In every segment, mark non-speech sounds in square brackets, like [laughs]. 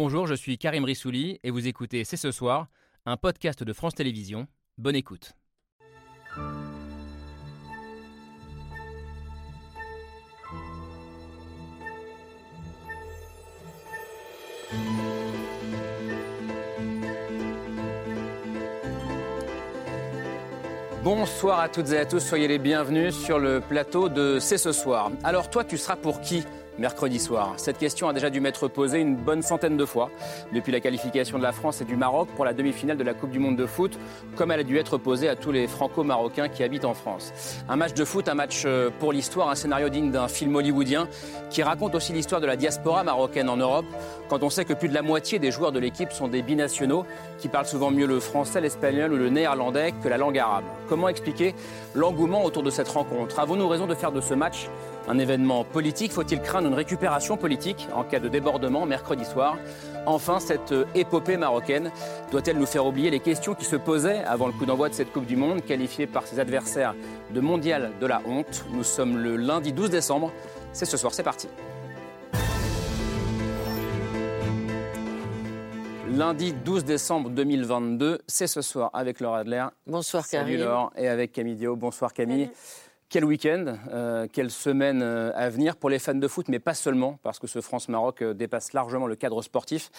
Bonjour, je suis Karim Rissouli et vous écoutez C'est ce soir, un podcast de France Télévisions. Bonne écoute. Bonsoir à toutes et à tous, soyez les bienvenus sur le plateau de C'est ce soir. Alors toi, tu seras pour qui? Mercredi soir Cette question a déjà dû m'être posée une bonne centaine de fois depuis la qualification de la France et du Maroc pour la demi-finale de la Coupe du Monde de foot, comme elle a dû être posée à tous les franco-marocains qui habitent en France. Un match de foot, un match euh, pour l'histoire, un scénario digne d'un film hollywoodien qui raconte aussi l'histoire de la diaspora marocaine en Europe, quand on sait que plus de la moitié des joueurs de l'équipe sont des binationaux qui parlent souvent mieux le français, l'espagnol ou le néerlandais que la langue arabe. Comment expliquer l'engouement autour de cette rencontre? Avons-nous raison de faire de ce match un événement politique Faut-il craindre une récupération politique en cas de débordement mercredi soir? Enfin, cette épopée marocaine doit-elle nous faire oublier les questions qui se posaient avant le coup d'envoi de cette Coupe du Monde, qualifiée par ses adversaires de mondial de la honte? Nous sommes le lundi 12 décembre. C'est ce soir, c'est parti. Lundi 12 décembre 2022, c'est ce soir avec Laura Adler. Bonsoir Salut Karim. Laure, et avec Camille Dio. Bonsoir Camille. Quel week-end, euh, quelle semaine euh, à venir pour les fans de foot, mais pas seulement, parce que ce France-Maroc euh, dépasse largement le cadre sportif.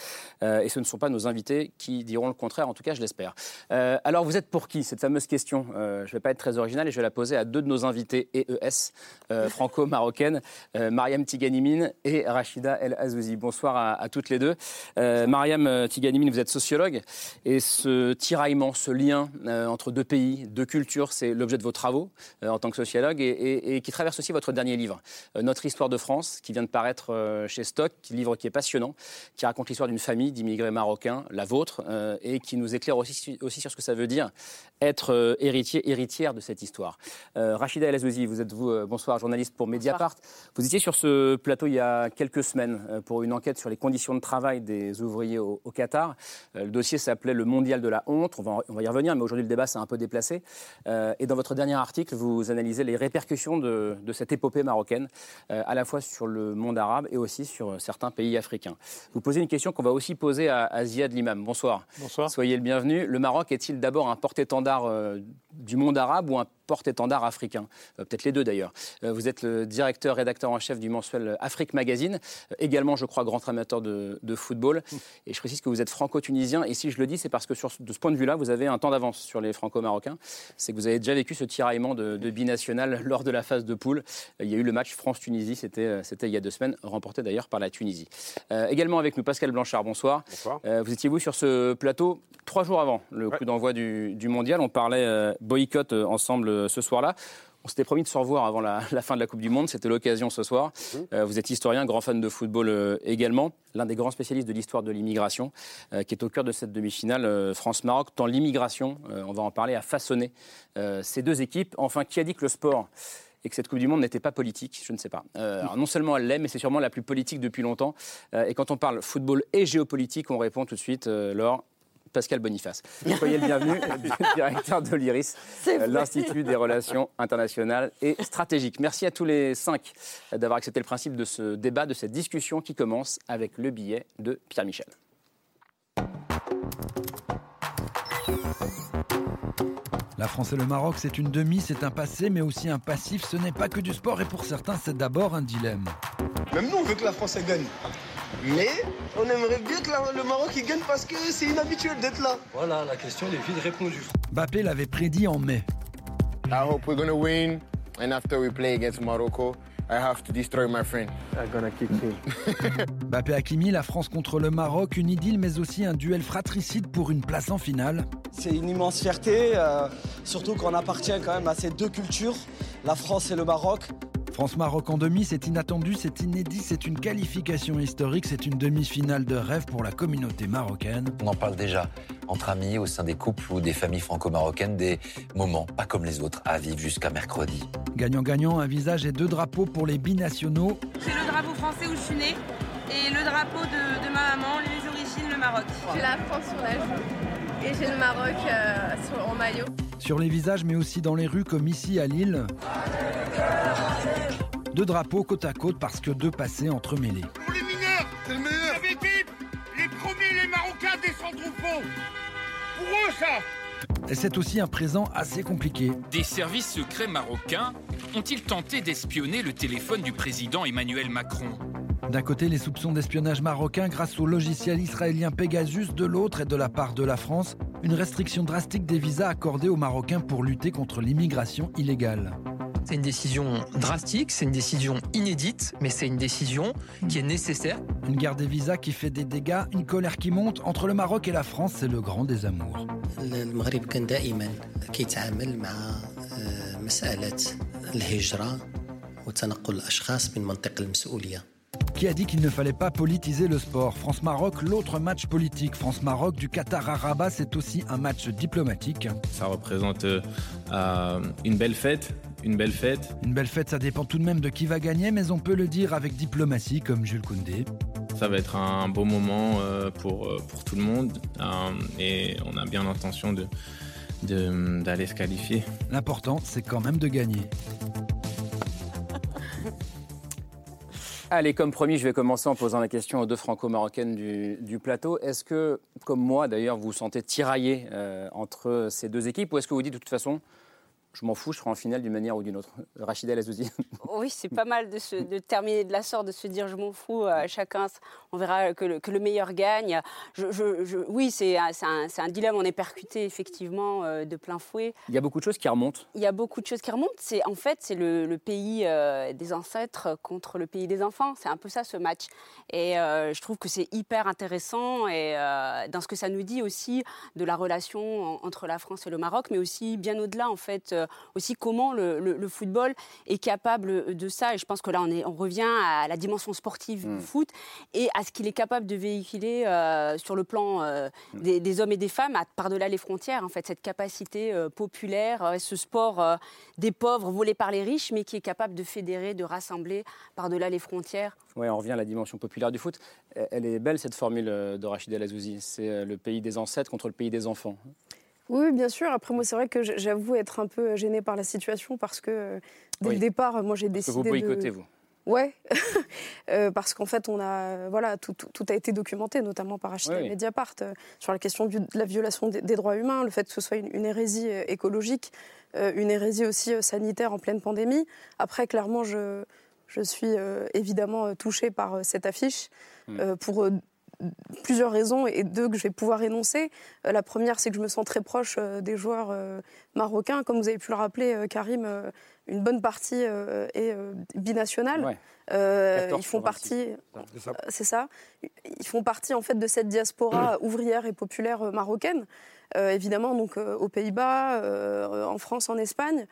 euh, et ce ne sont pas nos invités qui diront le contraire, en tout cas je l'espère. Euh, alors vous êtes pour qui Cette fameuse question, je ne vais pas être très original et je vais la poser à deux de nos invités EES, [laughs] franco-marocaines, Mariam Tiganimine et Rachida El Azouzi. Bonsoir à, à toutes les deux. Mariam Tiganimine, vous êtes sociologue et ce tiraillement, ce lien entre deux pays, deux cultures, c'est l'objet de vos travaux en tant que sociologue et, et- et qui traverse aussi votre dernier livre, euh, Notre histoire de France, qui vient de paraître euh, chez Stock, livre qui est passionnant, qui raconte l'histoire d'une famille d'immigrés marocains, la vôtre, euh, et qui nous éclaire aussi, aussi sur ce que ça veut dire être héritier, héritière de cette histoire. Rachida El Azouzi, vous êtes vous, bonsoir, journaliste pour Mediapart. Vous étiez sur ce plateau il y a quelques semaines pour une enquête sur les conditions de travail des ouvriers au, au Qatar. Le dossier s'appelait Le Mondial de la honte. On va, on va y revenir, mais aujourd'hui le débat s'est un peu déplacé. Et dans votre dernier article, vous analysez les répercussions de, de cette épopée marocaine, euh, à la fois sur le monde arabe et aussi sur euh, certains pays africains. Vous posez une question qu'on va aussi poser à, à Ziad Limam. Bonsoir. Bonsoir. Soyez le bienvenu. Le Maroc est-il d'abord un porte-étendard euh, du monde arabe ou un porte-étendard africain? Euh, Peut-être les deux d'ailleurs. Vous êtes le directeur, rédacteur en chef du mensuel Afrique Magazine, également, je crois, grand amateur de, de football. [laughs] Et je précise que vous êtes franco-tunisien. Et si je le dis, c'est parce que sur, de ce point de vue-là, vous avez un temps d'avance sur les franco-marocains. C'est que vous avez déjà vécu ce tiraillement de, de binational lors de la phase de poule. Euh, Il y a eu le match France-Tunisie, c'était euh, c'était il y a deux semaines, remporté d'ailleurs par la Tunisie. Euh, également avec nous, Pascal Blanchard, bonsoir. Bonsoir. Euh, vous étiez vous sur ce plateau trois jours avant le coup d'envoi du, du mondial. On parlait boycott ensemble ce soir-là. On s'était promis de se revoir avant la, la fin de la Coupe du Monde. C'était l'occasion ce soir. Euh, vous êtes historien, grand fan de football euh, également, l'un des grands spécialistes de l'histoire de l'immigration, euh, qui est au cœur de cette demi-finale France-Maroc. Tant l'immigration, on va en parler, a façonné ces deux équipes. Enfin, qui a dit que le sport et que cette Coupe du Monde n'était pas politique, je ne sais pas. Euh, alors non seulement elle l'est, mais c'est sûrement la plus politique depuis longtemps. Euh, et quand on parle football et géopolitique, on répond tout de suite, euh, Laure, Pascal Boniface. Soyez le bienvenu, [laughs] directeur de l'IRIS, l'Institut des relations internationales et stratégiques. Merci à tous les cinq d'avoir accepté le principe de ce débat, de cette discussion qui commence avec le billet de Pierre Michel. La France et le Maroc, c'est une demi, c'est un passé, mais aussi un passif. Ce n'est pas que du sport et pour certains, c'est d'abord un dilemme. Même nous, on veut que la France gagne. Mais on aimerait bien que la- le Maroc il gagne parce que c'est inhabituel d'être là. Voilà, la question elle est vite répondue. Bappé l'avait prédit en mai. I hope we're gonna win. And after we play against Morocco, I have to destroy my friend. I'm gonna kick him. [laughs] Bappé Hakimi, la France contre le Maroc, une idylle, mais aussi un duel fratricide pour une place en finale. C'est une immense fierté, euh, surtout qu'on appartient quand même à ces deux cultures, la France et le Maroc. France-Maroc en demi, c'est inattendu, c'est inédit, c'est une qualification historique, c'est une demi-finale de rêve pour la communauté marocaine. On en parle déjà entre amis, au sein des couples ou des familles franco-marocaines, des moments pas comme les autres à vivre jusqu'à mercredi. Gagnant-gagnant, un visage et deux drapeaux pour les binationaux. J'ai le drapeau français où je suis née et le drapeau de, de ma maman, les origines, le Maroc. J'ai la France sur la joue et j'ai le Maroc euh, sur- en maillot. Sur les visages, mais aussi dans les rues, comme ici à Lille. Deux drapeaux côte à côte parce que deux passés entremêlés. Pour les mineurs, c'est le meilleur. L'équipe, les faux. Pour eux, ça Et c'est aussi un présent assez compliqué. Des services secrets marocains ont-ils tenté d'espionner le téléphone du président Emmanuel Macron? D'un côté, les soupçons d'espionnage marocain grâce au logiciel israélien Pegasus, de l'autre, et de la part de la France, une restriction drastique des visas accordés aux Marocains pour lutter contre l'immigration illégale. C'est une décision drastique, c'est une décision inédite, mais c'est une décision qui est nécessaire. Une guerre des visas qui fait des dégâts, une colère qui monte entre le Maroc et la France, c'est le grand désamour. Qui a dit qu'il ne fallait pas politiser le sport France-Maroc, l'autre match politique. France-Maroc du Qatar à Rabat, c'est aussi un match diplomatique. Ça représente euh, une belle fête une belle fête. Une belle fête, ça dépend tout de même de qui va gagner, mais on peut le dire avec diplomatie, comme Jules Koundé. Ça va être un beau moment euh, pour, euh, pour tout le monde et on a bien l'intention d'aller de, d'aller se qualifier. L'important, c'est quand même de gagner. [laughs] Allez, comme promis, je vais commencer en posant la question aux deux franco-marocaines du, du, plateau. Est-ce que, comme moi d'ailleurs, vous vous sentez tiraillé euh, entre ces deux équipes ou est-ce que vous dites de toute façon, je m'en fous, je serai en finale d'une manière ou d'une autre. [laughs] Rachida Lazouzi. Oui, c'est pas mal de, se, de, terminer de la sorte, de se dire je m'en fous, euh, chacun, on verra que le, que le meilleur gagne. Je, je, je, oui, c'est un, un, dilemme, on est percuté effectivement euh, de plein fouet. Il y a beaucoup de choses qui remontent. Il y a beaucoup de choses qui remontent. C'est, en fait, c'est le, le pays euh, des ancêtres contre le pays des enfants. C'est un peu ça ce match. Et je trouve que c'est hyper intéressant et dans ce que ça nous dit aussi de la relation entre la France et le Maroc, mais aussi bien au-delà en fait aussi comment le, le, le, football est capable de ça. Et je pense que là, on, est, on revient à la dimension sportive mmh. du foot et à ce qu'il est capable de véhiculer euh, sur le plan euh, des, des, hommes et des femmes, par-delà les frontières, en fait, cette capacité euh, populaire, ce sport des pauvres volé par les riches, mais qui est capable de fédérer, de rassembler par-delà les frontières. Oui, on revient à la dimension populaire du foot. Elle est belle, cette formule de Rachid El Azouzi. C'est le pays des ancêtres contre le pays des enfants. Oui, bien sûr. Après, moi, c'est vrai que j'avoue être un peu gênée par la situation parce que dès oui. le départ, moi, j'ai décidé. Vous boycottez, de... vous Ouais, [laughs] euh, parce qu'en fait, on a, voilà, tout, tout, tout, a été documenté, notamment par Oui, oui. Mediapart, euh, sur la question du- de la violation des, des droits humains, le fait que ce soit une, une hérésie euh, écologique, euh, une hérésie aussi euh, sanitaire en pleine pandémie. Après, clairement, je, je suis euh, évidemment euh, touchée par euh, cette affiche Mm. euh, pour euh, plusieurs raisons et deux que je vais pouvoir énoncer. Euh, la première, c'est que je me sens très proche euh, des joueurs euh, marocains. Comme vous avez pu le rappeler, euh, Karim, euh, une bonne partie euh, est euh, binationale. Ouais. Euh, 14 ils font sur 26. partie, C'est ça. euh, c'est ça. Ils font partie en fait de cette diaspora [coughs] ouvrière et populaire marocaine, Euh, évidemment donc euh, aux Pays-Bas, euh, en France, en Espagne.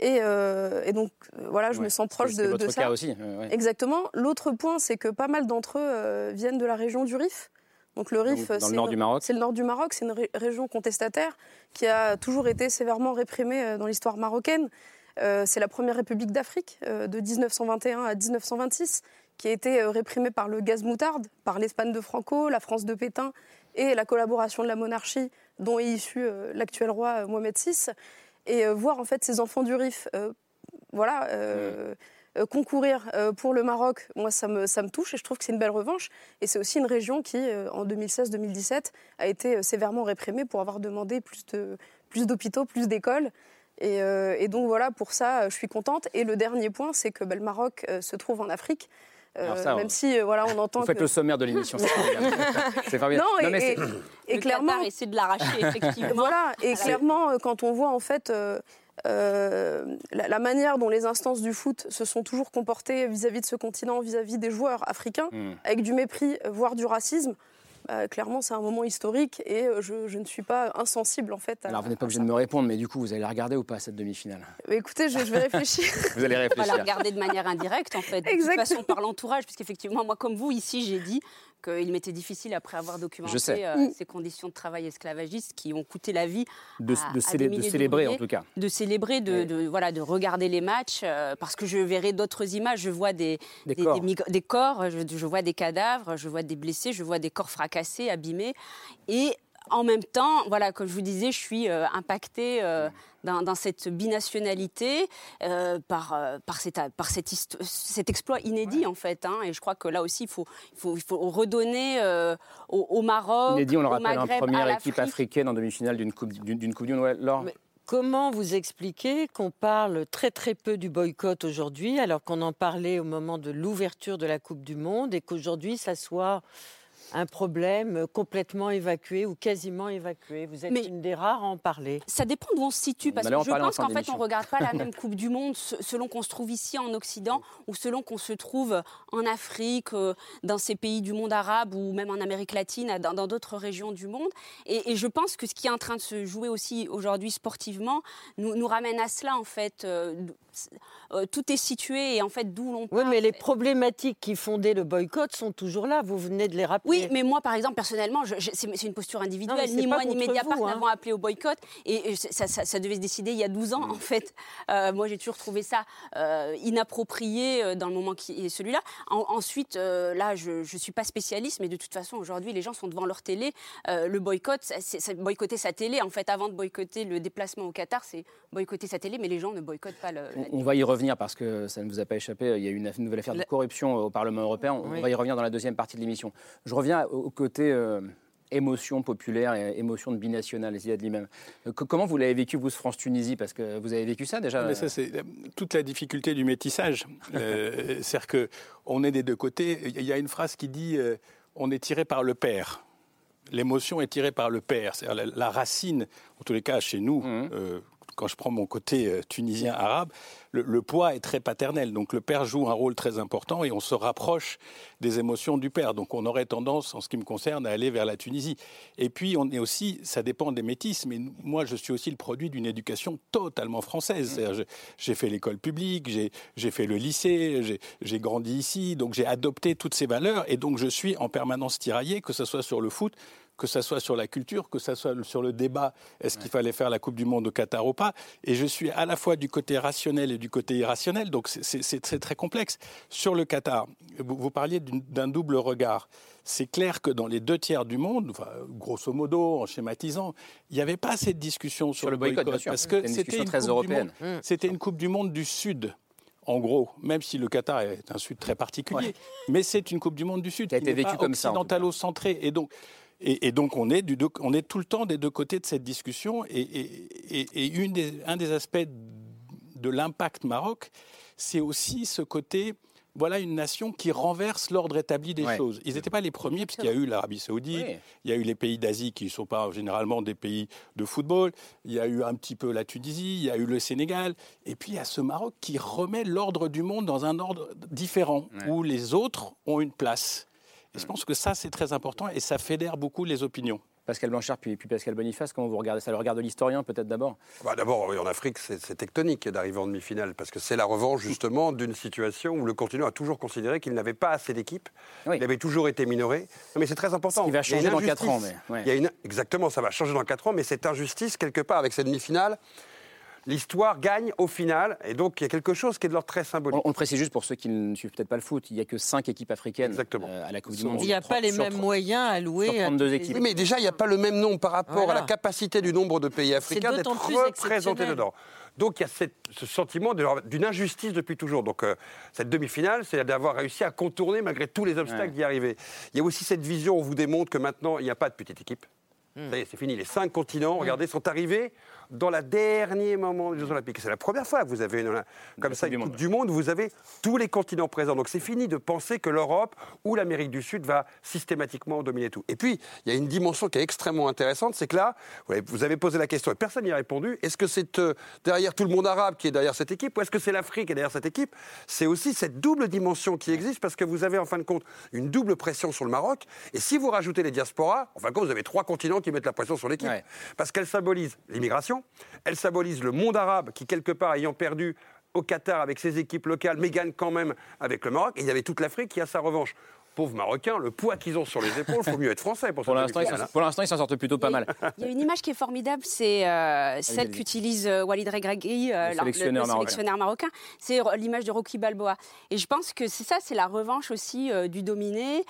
Et, euh, et donc euh, voilà, je Ouais. me sens proche de, votre de ça. cas aussi, euh, ouais. Exactement. L'autre point, c'est que pas mal d'entre eux euh, viennent de la région du Rif. Donc le Rif, c'est nord une- du Maroc. C'est le nord du Maroc. C'est une ré- région contestataire qui a toujours été sévèrement réprimée dans l'histoire marocaine. C'est la première république d'Afrique de 1921 à 1926 qui a été réprimée par le gaz moutarde, par l'Espagne de Franco, la France de Pétain et la collaboration de la monarchie dont est issu l'actuel roi Mohamed VI. Et euh, voir en fait ces enfants du Rif, euh, voilà. euh, concourir pour le Maroc, moi, ça me, ça me touche et je trouve que c'est une belle revanche. Et c'est aussi une région qui, en 2016-2017, a été sévèrement réprimée pour avoir demandé plus d'hôpitaux, plus d'écoles. Et, donc voilà, pour ça, je suis contente. Et le dernier point, c'est que bah, le Maroc se trouve en Afrique. Euh, ça, même on- si euh, voilà, on [laughs] entend Vous faites que... le sommaire de l'émission. C'est formidable. [laughs] C'est formidable. Non, et, mais et- c'est- et Le clairement, essaie de l'arracher, [laughs] effectivement. voilà, et Voilà. clairement, euh, quand on voit en fait euh, euh, la, la manière dont les instances du foot se sont toujours comportées vis-à-vis de ce continent, vis-à-vis des joueurs africains, Hmm. avec du mépris, voire du racisme, bah, clairement, c'est un moment historique et euh, je, je ne suis pas insensible en fait. À, Alors, vous n'êtes pas obligé de me répondre, mais du coup, vous allez la regarder ou pas, cette demi-finale? Mais écoutez, je, je vais réfléchir. [laughs] Vous allez On va réfléchir. la regarder de manière indirecte, en fait. De toute Exactement. façon, par l'entourage, puisqu'effectivement, moi, comme vous, ici, j'ai dit qu'il m'était difficile, après avoir documenté Je sais. euh, ces conditions de travail esclavagistes qui ont coûté la vie De, à- de à célé- des de milliers célébrer, en tout cas. de célébrer, de, de- voilà, de regarder les matchs, euh, parce que je verrai d'autres images. Je vois des, Des corps. mig- des corps, je, je vois des cadavres, je vois des blessés, je vois des corps fracassés, abîmés. Et en même temps, voilà, comme je vous disais, je suis euh, impactée euh, dans, dans cette binationalité euh, par, euh, par, cette, par cette cet exploit inédit, en fait. hein. et je crois que là aussi, il faut, il faut, il faut redonner euh, au, au Maroc, Inédit, on le rappelle, hein, Maghreb, à première équipe africaine en demi-finale d'une coupe, d'une, d'une coupe du. Ouais, Laure Mais Comment vous expliquez qu'on parle très très peu du boycott aujourd'hui, alors qu'on en parlait au moment de l'ouverture de la Coupe du Monde, et qu'aujourd'hui ça soit un problème complètement évacué ou quasiment évacué Vous êtes Mais- une des rares à en parler. Ça dépend d'où on se situe, parce que je pense qu'en fait, on ne regarde pas la même [laughs] Coupe du Monde se- selon qu'on se trouve ici en Occident ou selon qu'on se trouve en Afrique, euh, dans ces pays du monde arabe ou même en Amérique latine, dans dans d'autres régions du monde. Et, et je pense que ce qui est en train de se jouer aussi aujourd'hui sportivement nous, nous ramène à cela, en fait. Euh, tout est situé et en fait, d'où l'on Oui, mais les problématiques qui fondaient le boycott sont toujours là, vous venez de les rappeler. Oui, mais moi, par exemple, personnellement, c'est une posture individuelle. Non, ni moi ni Mediapart hein. n'avons appelé au boycott. Et, et ça, ça- ça devait se décider il y a 12 ans, en fait. Euh, moi, j'ai toujours trouvé ça euh, inapproprié dans le moment qui est celui-là. En- ensuite, là, je ne suis pas spécialiste, mais de toute façon, aujourd'hui, les gens sont devant leur télé. Le boycott, c'est boycotter sa télé. En fait, avant de boycotter le déplacement au Qatar, c'est boycotter sa télé, mais les gens ne boycottent pas le. On- va y revenir parce que ça ne vous a pas échappé. Il y a eu une, nouvelle affaire de corruption au Parlement européen. On Oui. va y revenir dans la deuxième partie de l'émission. Je reviens au, côté euh, émotion populaire et émotion de binational, Ziad Limam. Euh, co- Comment vous l'avez vécu, vous, ce France-Tunisie Parce que vous avez vécu ça déjà Mais ça, c'est euh, toute la difficulté du métissage. [laughs] Euh, C'est-à-dire qu'on est des deux côtés. Il y a une phrase qui dit euh, on est tiré par le père. L'émotion est tirée par le père. C'est-à-dire la, la racine, en tous les cas chez nous, euh, quand je prends mon côté euh, tunisien arabe, le, le poids est très paternel. Donc le père joue un rôle très important et on se rapproche des émotions du père. Donc on aurait tendance, en ce qui me concerne, à aller vers la Tunisie. Et puis on est aussi, ça dépend des métis, mais moi je suis aussi le produit d'une éducation totalement française. Je- J'ai fait l'école publique, j'ai- fait le lycée, j'ai- j'ai grandi ici, donc j'ai adopté toutes ces valeurs et donc je suis en permanence tiraillé, que ce soit sur le foot, que ce soit sur la culture, que ce soit sur le débat, est-ce qu'il fallait faire la Coupe du Monde au Qatar ou pas Et je suis à la fois du côté rationnel et du côté irrationnel, donc c'est- très, très complexe. Sur le Qatar, vous, vous parliez d'un double regard. C'est clair que dans les deux tiers du monde, enfin, grosso modo, en schématisant, il n'y avait pas cette discussion sur, le boycott, sûr. parce C'était que une c'était discussion une, très coupe du européenne. monde- c'était une Coupe du Monde du Sud. En gros, même si le Qatar est un Sud très particulier, mais c'est une Coupe du Monde du Sud a qui été pas comme ça, occidentalo-centrée. Et donc, et, et donc on, est du deux- on est tout le temps des deux côtés de cette discussion. Et, et- et- et une des- un des aspects de l'impact Maroc, c'est aussi ce côté. Voilà une nation qui renverse l'ordre établi des Ouais. choses. Ils n'étaient pas les premiers, puisqu'il y a eu l'Arabie Saoudite, Oui. il y a eu les pays d'Asie qui ne sont pas généralement des pays de football, il y a eu un petit peu la Tunisie, il y a eu le Sénégal, et puis il y a ce Maroc qui remet l'ordre du monde dans un ordre différent, où les autres ont une place. Et je pense que ça, c'est très important, et ça fédère beaucoup les opinions. Pascal Blanchard, puis, puis Pascal Boniface, comment vous regardez ça? Le regard de l'historien, peut-être d'abord? Bah, D'abord, oui, en Afrique, c'est c'est tectonique d'arriver en demi-finale, parce que c'est la revanche justement d'une situation où le continent a toujours considéré qu'il n'avait pas assez d'équipes, il avait toujours été minoré. Non, mais c'est très important. Ce qui va changer dans quatre injustice. ans, mais, ouais. Il y a une- Exactement, ça va changer dans 4 ans, mais cette injustice, quelque part, avec cette demi-finale, l'histoire gagne au final, et donc il y a quelque chose qui est de l'ordre très symbolique. On, on le précise juste pour ceux qui ne suivent peut-être pas le foot, il n'y a que 5 équipes africaines euh, à la Coupe du Monde. Il n'y a pas les mêmes tro- moyens alloués sur à 32 toutes les équipes. Oui, mais déjà, il n'y a pas le même nombre par rapport Voilà. à la capacité du nombre de pays africains d'être représentés dedans. Donc il y a cette- ce sentiment de- d'une injustice depuis toujours. Donc euh, cette demi-finale, c'est d'avoir réussi à contourner malgré tous les obstacles Ouais. d'y arriver. Il y a aussi cette vision, on vous démontre que maintenant, il n'y a pas de petite équipe. Hmm. Ça y est, c'est fini. Les cinq continents, regardez, sont arrivés dans le dernier moment des Jeux Olympiques. C'est la première fois que vous avez une, comme ça une Coupe du Monde, vous avez tous les continents présents. Donc c'est fini de penser que l'Europe ou l'Amérique du Sud va systématiquement dominer tout. Et puis, il y a une dimension qui est extrêmement intéressante, c'est que là, vous avez- posé la question et personne n'y a répondu. Est-ce que c'est euh, derrière tout le monde arabe qui est derrière cette équipe ou est-ce que c'est l'Afrique qui est derrière cette équipe? C'est aussi cette double dimension qui existe parce que vous avez en fin de compte une double pression sur le Maroc. Et si vous rajoutez les diasporas, en fin de compte, vous avez trois continents qui mettent la pression sur l'équipe. Parce qu'elle symbolise l'immigration, elle symbolise le monde arabe qui, quelque part, ayant perdu au Qatar avec ses équipes locales, mais gagne quand même avec le Maroc. Et il y avait toute l'Afrique qui a sa revanche. Pauvres Marocains, le poids qu'ils ont sur les épaules, il faut mieux être français pour, pour l'instant. Ils, pour l'instant, ils s'en sortent plutôt pas mal. Il y a une image qui est formidable, c'est euh, celle qu'utilise euh, Walid Regragui, euh, le, sélectionneur, le, le sélectionneur marocain. C'est l'image de Rocky Balboa. Et je pense que c'est ça, c'est la revanche aussi du dominé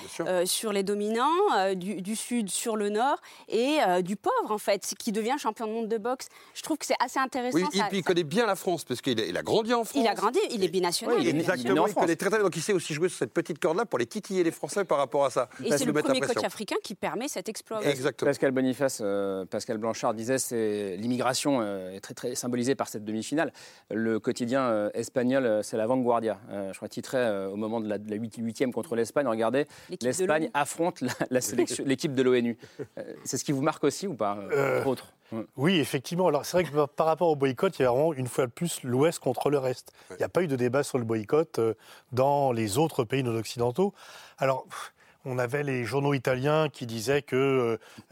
sur les dominants, du, du, sud sur le nord, et du pauvre en fait, qui devient champion de monde de boxe. Je trouve que c'est assez intéressant. Oui, ça, et puis il connaît bien la France parce qu'il a, a, grandi en France. Il a grandi, il est binational. Oui, exactement, il, il connaît très très donc il sait aussi jouer sur cette petite corde-là pour les titiller les Français par rapport à ça. Et c'est le premier coach africain qui permet cet exploit. Exactement. Pascal Boniface, euh, Pascal Blanchard disait c'est l'immigration euh, est très très symbolisée par cette demi-finale. Le quotidien euh, espagnol, c'est la Vanguardia. je crois titré au moment de la, 8e contre l'Espagne. Regardez, l'Espagne affronte l'équipe de l'ONU. c'est ce qui vous marque aussi ou pas, oui, effectivement. Alors, c'est vrai que par rapport au boycott, il y a vraiment une fois de plus l'Ouest contre le reste. Il n'y a pas eu de débat sur le boycott dans les autres pays non occidentaux. Alors, on avait les journaux italiens qui disaient que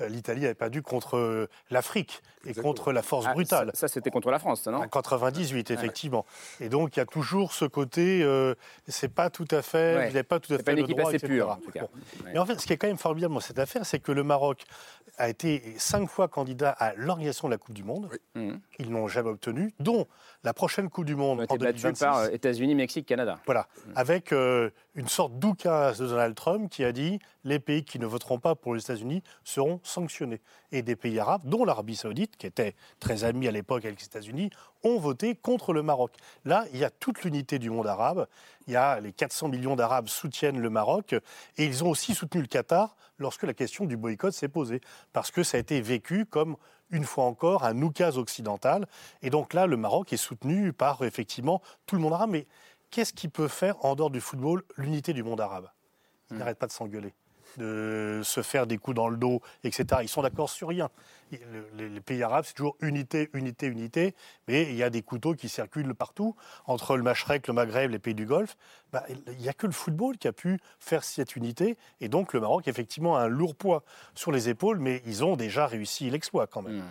euh, l'Italie avait perdu contre euh, l'Afrique et contre la force ah, brutale. Ça, c'était contre la France, non? En 98, effectivement. Et donc, il y a toujours ce côté, euh, c'est pas tout à fait, ouais. vous n'avez pas tout à fait pas une le droit, assez etc. pure, en tout cas. Bon. Ouais. Mais en fait, ce qui est quand même formidable dans cette affaire, c'est que le Maroc a été cinq fois candidat à l'organisation de la Coupe du Monde. Mhm. Ils n'ont jamais obtenu, dont la prochaine Coupe du Monde en été battu 2026. par euh, États-Unis, Mexique, Canada. Voilà, avec euh, une sorte d'oukase de Donald Trump qui a dit les pays qui ne voteront pas pour les États-Unis seront sanctionnés. Et des pays arabes, dont l'Arabie Saoudite, qui était très amie à l'époque avec les États-Unis, ont voté contre le Maroc. Là, il y a toute l'unité du monde arabe. Il y a les 400 millions d'Arabes soutiennent le Maroc et ils ont aussi soutenu le Qatar lorsque la question du boycott s'est posée, parce que ça a été vécu comme une fois encore un oukase occidental. Et donc là, le Maroc est soutenu par effectivement tout le monde arabe. Mais qu'est-ce qui peut faire en dehors du football l'unité du monde arabe? Ils n'arrêtent pas de s'engueuler de se faire des coups dans le dos, etc. Ils sont d'accord sur rien. Les, les pays arabes, c'est toujours unité, unité, unité, mais il y a des couteaux qui circulent partout. Entre le Machrek, le Maghreb, les pays du Golfe, bah, il n'y a que le football qui a pu faire cette unité. Et donc le Maroc, effectivement, a un lourd poids sur les épaules, mais ils ont déjà réussi l'exploit quand même.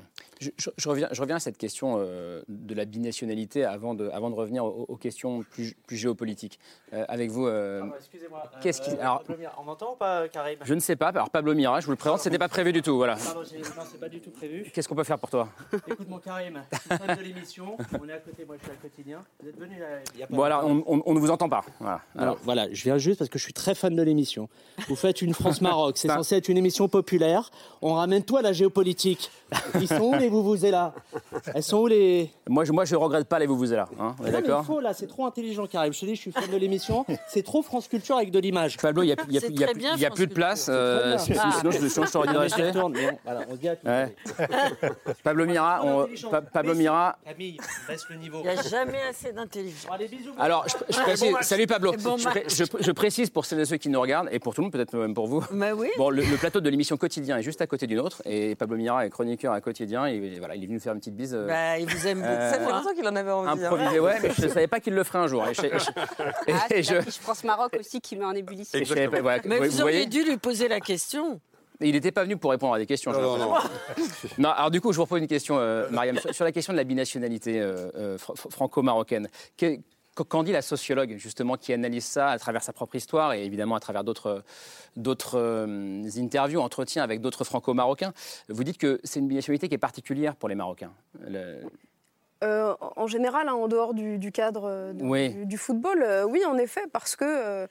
Je, je- je reviens, je reviens à cette question euh, de la binationalité avant de, avant de revenir aux, aux questions plus, plus géopolitiques. Euh, avec vous, euh, Excusez-moi. euh, qu'est-ce qui. Alors, On m'entend ou pas, Karim? je ne sais pas. Alors, Pablo Mira, je vous le présente, c'était pas prévu du tout. Voilà. Pardon, non, pas du tout prévu. Qu'est-ce qu'on peut faire pour toi? Écoute, mon Karim, je suis fan de l'émission. On est à côté, moi je suis à quotidien. Vous êtes venu là il y a pas Bon, alors, on, on- on ne vous entend pas. Voilà. Alors voilà, je viens juste parce que je suis très fan de l'émission. Vous faites une France-Maroc, c'est censé être une émission populaire. On ramène tout à la géopolitique. Ils sont où les vous vous là? Elles sont où les Moi, je, moi, je regrette pas les vous vous là. Hein, on est Non, d'accord? là, c'est trop intelligent, Karim. Je te dis, je suis fan de l'émission. C'est trop France Culture avec de l'image. Pablo, il n'y a, y a- y a- y a plus de place. euh, sinon, bien. sinon, je, sinon, je t'aurais dit de Ah, rester. voilà, on se dit à tout. Ouais. [laughs] Pablo Mira, on- Pa- Pablo Mira. Camille, baisse le niveau. Il n'y a jamais assez d'intelligence. Allez, bisous. Alors, je, je Ouais, précise, bon match. salut Pablo. Bon je, match. pré- je- je précise pour celles et ceux qui nous regardent, et pour tout le monde, peut-être même pour vous. Bah oui. Bon, le, le plateau de l'émission Quotidien est juste à côté du nôtre, et Pablo Mira est chroniqueur à Quotidien, et voilà, il est venu nous faire une petite bise. euh, Bah, il vous aime beaucoup. euh, Ça fait longtemps qu'il en avait envie. hein. ouais, mais je ne savais pas qu'il le ferait un jour. Et je, et je- et Ah, je- France-Maroc aussi qui met en ébullition. Mais vous, auriez dû lui poser la question. Il n'était pas venu pour répondre à des questions. Non, non. Non, alors du coup, je vous repose une question, euh, Mariam, sur, sur la question de la binationalité euh, euh, fr- fr- franco-marocaine. Que- qu- Qu'en dit la sociologue, justement, qui analyse ça à travers sa propre histoire et évidemment à travers d'autres d'autres, euh, interviews, entretiens avec d'autres franco-marocains? Vous dites que c'est une binationalité qui est particulière pour les Marocains. Le- Euh, en général, hein, en dehors du, du cadre de- Oui. du, du football, euh, oui, en effet, parce que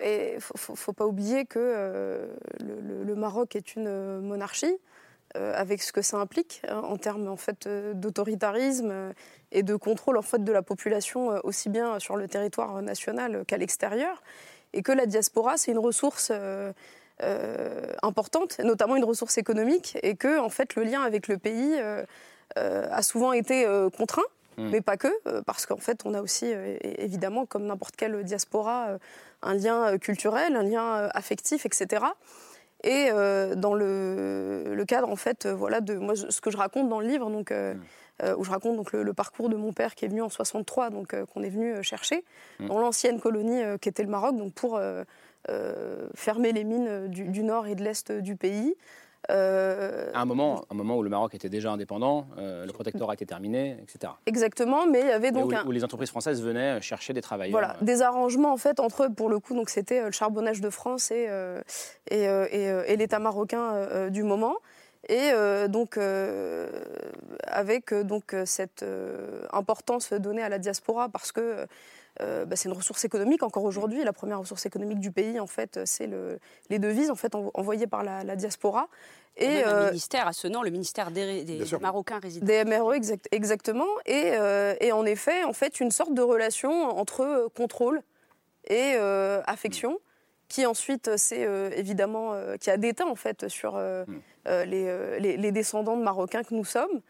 il faut, faut- pas oublier que euh, le, le- le Maroc est une euh, monarchie. euh, avec ce que ça implique hein, en termes en fait euh, d'autoritarisme euh, et de contrôle en fait de la population aussi bien sur le territoire national qu'à l'extérieur et que la diaspora c'est une ressource importante notamment une ressource économique et que en fait le lien avec le pays a souvent été contraint, Mm. mais pas que, parce qu'en fait, on a aussi, évidemment, comme n'importe quelle diaspora, un lien euh, culturel, un lien euh, affectif, etc. Et euh, dans le, le cadre, en fait, voilà, de moi, ce que je raconte dans le livre, donc, euh, euh, où je raconte donc, le, le parcours de mon père qui est venu en 63, donc qu'on est venu chercher, Mm. dans l'ancienne colonie qui était le Maroc, donc pour fermer les mines du, du nord et de l'est du pays. Euh, À un moment, un moment où le Maroc était déjà indépendant, euh, le protectorat était terminé, etc. Exactement, mais il y avait donc où, un- où les entreprises françaises venaient chercher des travailleurs. Voilà, des arrangements en fait entre, pour le coup, donc c'était euh, le charbonnage de France et, euh, et, euh, et, euh, et l'État marocain euh, euh, du moment. Et euh, donc, euh, avec euh, donc, euh, cette euh, importance donnée à la diaspora, parce que euh, bah, c'est une ressource économique encore aujourd'hui. La première ressource économique du pays, en fait, c'est le, les devises en fait, envo- envoyées par la, la diaspora. Et même un euh, ministère à ce nom, le ministère des. Marocains résidents. des MRE, exact- exactement. Et, euh, et en effet, en fait, une sorte de relation entre euh, contrôle et euh, affection, qui ensuite euh, évidemment, euh, qui a déteint en fait sur euh, euh, les, les- les descendants de Marocains que nous sommes.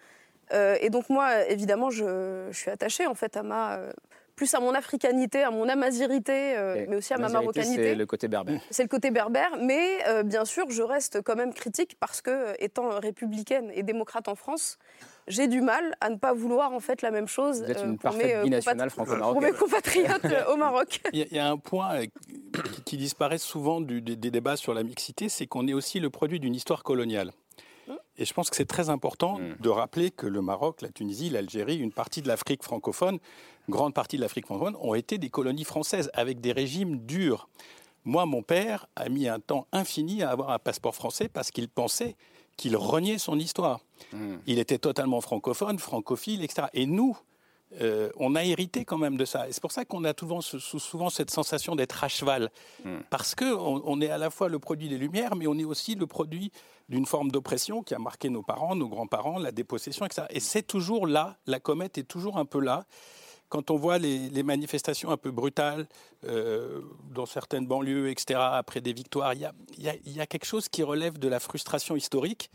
Euh, et donc moi, évidemment, je, je suis attachée en fait à ma, euh, plus à mon africanité, à mon amazirité, euh, mais aussi à ma marocanité. C'est le côté berbère. C'est le côté berbère, mais euh, bien sûr, je reste quand même critique parce que, euh, étant républicaine et démocrate en France, j'ai du mal à ne pas vouloir en fait la même chose Vous êtes euh, une pour, mes, binationale compat- franco-marocaine. pour mes compatriotes au Maroc. [laughs] Il y, a- il y a un point qui, qui disparaît souvent du- des, des débats sur la mixité, c'est qu'on est aussi le produit d'une histoire coloniale. Et je pense que c'est très important de rappeler que le Maroc, la Tunisie, l'Algérie, une partie de l'Afrique francophone, grande partie de l'Afrique francophone, ont été des colonies françaises avec des régimes durs. Moi, mon père a mis un temps infini à avoir un passeport français parce qu'il pensait qu'il reniait son histoire. Il était totalement francophone, francophile, etc. Et nous, euh, on a hérité quand même de ça. Et c'est pour ça qu'on a souvent, ce- souvent cette sensation d'être à cheval. Parce qu'on on est à la fois le produit des Lumières, mais on est aussi le produit d'une forme d'oppression qui a marqué nos parents, nos grands-parents, la dépossession, etc. Et c'est toujours là, la comète est toujours un peu là. Quand on voit les, manifestations un peu brutales euh, dans certaines banlieues, etc., après des victoires, il y a quelque chose qui relève de la frustration historique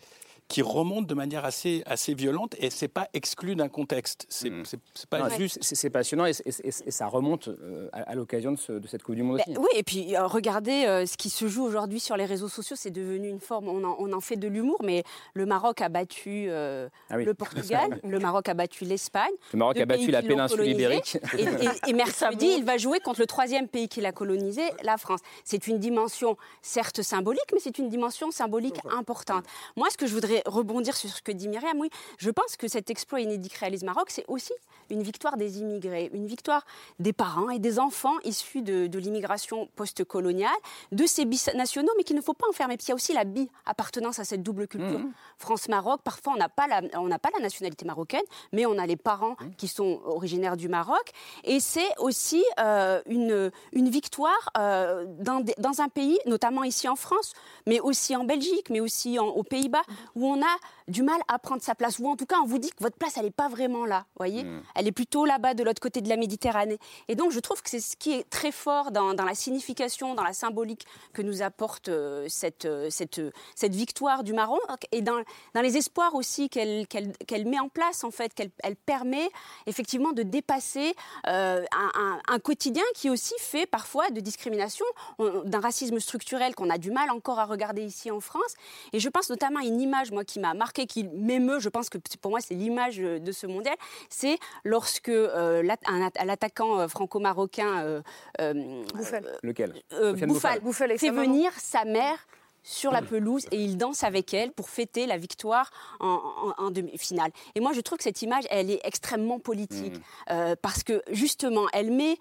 qui remonte de manière assez, assez violente et c'est pas exclu d'un contexte. C'est c'est- c'est pas Non, juste. C'est c'est passionnant et, et- et- et ça remonte euh, à, à l'occasion de, ce- de cette Coupe du Monde Ben, aussi. oui, et puis euh, regardez euh, ce qui se joue aujourd'hui sur les réseaux sociaux, c'est devenu une forme, on en, on en fait de l'humour, mais le Maroc a battu euh, Ah oui. le Portugal, [laughs] le Maroc a battu l'Espagne. Le Maroc a battu la péninsule ibérique. Et, et- et [laughs] mercredi, il va jouer contre le troisième pays qui l'a colonisé, la France. C'est une dimension certes symbolique, mais c'est une dimension symbolique importante. Moi, ce que je voudrais rebondir sur ce que dit Myriam, oui, je pense que cet exploit inédit réalise Maroc, c'est aussi une victoire des immigrés, une victoire des parents et des enfants issus de, de l'immigration post-coloniale, de ces binationaux, mais qu'il ne faut pas enfermer. Puis il y a aussi la bi-appartenance à cette double culture. France-Maroc, parfois on n'a pas, la- on pas la nationalité marocaine, mais on a les parents qui sont originaires du Maroc. Et c'est aussi euh, une, une victoire euh, dans, des- dans un pays, notamment ici en France, mais aussi en Belgique, mais aussi en- aux Pays-Bas, où on a du mal à prendre sa place, ou en tout cas on vous dit que votre place, elle n'est pas vraiment là, voyez Elle est plutôt là-bas, de l'autre côté de la Méditerranée. Et donc je trouve que c'est ce qui est très fort dans, dans la signification, dans la symbolique que nous apporte euh, cette, euh, cette, euh, cette victoire du Maroc, et dans, dans les espoirs aussi qu'elle met en place, en fait, qu'elle elle permet effectivement de dépasser un, un- un quotidien qui aussi fait parfois de discrimination, on- d'un racisme structurel qu'on a du mal encore à regarder ici en France. Et je pense notamment à une image, moi, qui m'a marqué, qui m'émeut, je pense que pour moi c'est l'image de ce mondial, c'est lorsque euh, l'attaquant euh, franco-marocain euh, euh, Lequel? euh, Bouffal, Bouffal. Avec fait venir sa mère sur la pelouse et il danse avec elle pour fêter la victoire en, en- en demi-finale. Et moi, je trouve que cette image, elle est extrêmement politique euh, parce que justement, elle met,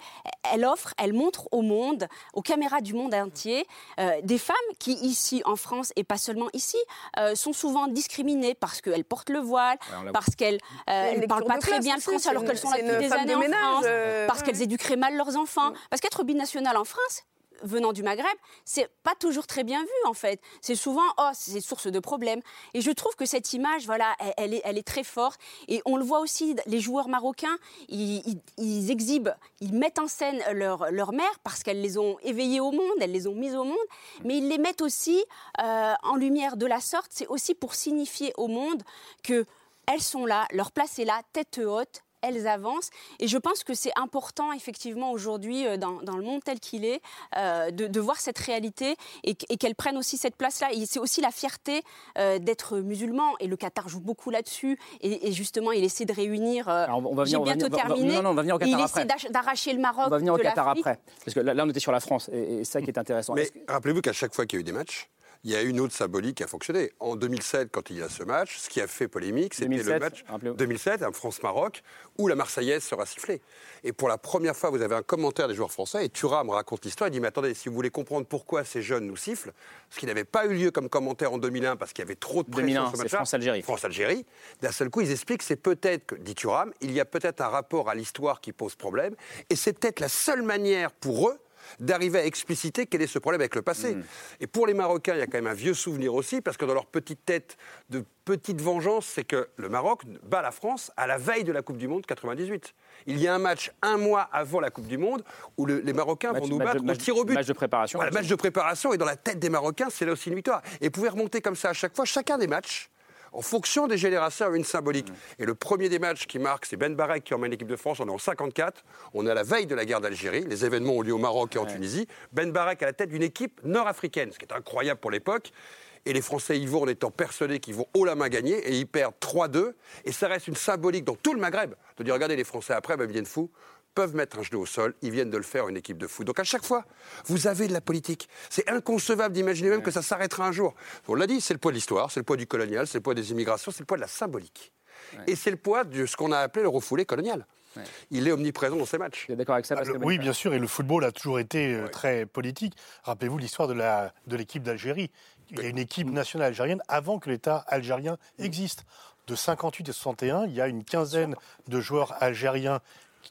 elle offre, elle montre au monde, aux caméras du monde entier, euh, des femmes qui ici en France et pas seulement ici euh, sont souvent discriminées parce qu'elles portent le voile, Ouais, parce qu'elles euh, elles parlent pas très classe bien le français alors qu'elles sont là depuis des années de en France, euh, parce qu'elles éduqueraient mal leurs enfants, parce qu'être binational en France venant du Maghreb, c'est pas toujours très bien vu en fait. C'est souvent oh c'est source de problèmes. Et je trouve que cette image, voilà, elle, est, très forte. Et on le voit aussi, les joueurs marocains, ils, exhibent, ils mettent en scène leur leur mère parce qu'elles les ont éveillées au monde, elles les ont mises au monde, mais ils les mettent aussi euh, en lumière de la sorte. C'est aussi pour signifier au monde que elles sont là, leur place est là, tête haute, elles avancent. Et je pense que c'est important, effectivement, aujourd'hui, euh, dans, dans le monde tel qu'il est, euh, de, de voir cette réalité et, qu- et qu'elles prennent aussi cette place-là. Et c'est aussi la fierté euh, d'être musulman. Et le Qatar joue beaucoup là-dessus. Et, et justement, il essaie de réunir. euh, Alors, on va venir- on va bientôt venir- on va- terminé. non, non, on va venir au Et il Qatar essaie d'arracher le Maroc. On va venir au de Qatar après. Parce que là, là, on était sur la France et, et ça qui est intéressant. Mais que- rappelez-vous qu'à chaque fois qu'il y a eu des matchs, il y a une autre symbolique qui a fonctionné. En 2007, quand il y a ce match, ce qui a fait polémique, c'était le 2007, match rappelez-vous. 2007, un France-Maroc, où la Marseillaise sera sifflée. Et pour la première fois, vous avez un commentaire des joueurs français, et Thuram raconte l'histoire, il dit, mais attendez, si vous voulez comprendre pourquoi ces jeunes nous sifflent, ce qui n'avait pas eu lieu comme commentaire en 2001, parce qu'il y avait trop de pression 2001, sur ce. France-Algérie. France-Algérie. D'un seul coup, ils expliquent que c'est peut-être, que, dit Thuram, il y a peut-être un rapport à l'histoire qui pose problème, et c'est peut-être la seule manière pour eux d'arriver à expliciter quel est ce problème avec le passé. Mm. Et pour les Marocains, il y a quand même un vieux souvenir aussi, parce que dans leur petite tête de petite vengeance, c'est que le Maroc bat la France à la veille de la Coupe du Monde 98. Il y a un match un mois avant la Coupe du Monde où le- les Marocains Match- vont nous match battre au tir au but. match de préparation. Voilà, match de préparation, et dans la tête des Marocains, c'est là aussi une victoire. Et vous pouvez remonter comme ça à chaque fois, chacun des matchs. En fonction des générations, a une symbolique. Et le premier des matchs qui marque, c'est Ben Barek qui emmène l'équipe de France. On est en 54. On est à la veille de la guerre d'Algérie. Les événements ont lieu au Maroc et en Tunisie. Ben Barek à la tête d'une équipe nord-africaine, ce qui est incroyable pour l'époque. Et les Français y vont en étant persuadés qu'ils vont haut la main gagner. Et ils perdent 3-2. Et ça reste une symbolique dans tout le Maghreb. De dire, regardez, les Français après, ben, ils viennent fous peuvent mettre un genou au sol, ils viennent de le faire une équipe de foot. Donc à chaque fois, vous avez de la politique. C'est inconcevable d'imaginer même que ça s'arrêtera un jour. On l'a dit, c'est le poids de l'histoire, c'est le poids du colonial, c'est le poids des immigrations, c'est le poids de la symbolique. Et c'est le poids de ce qu'on a appelé le refoulé colonial. Il est omniprésent dans ces matchs. Vous êtes d'accord avec ça Ah, le- oui, bien sûr, et le football a toujours été euh, très politique. Rappelez-vous l'histoire de la- de l'équipe d'Algérie. Il y a une équipe nationale algérienne avant que l'État algérien existe. De 58 et 61, il y a une quinzaine de joueurs algériens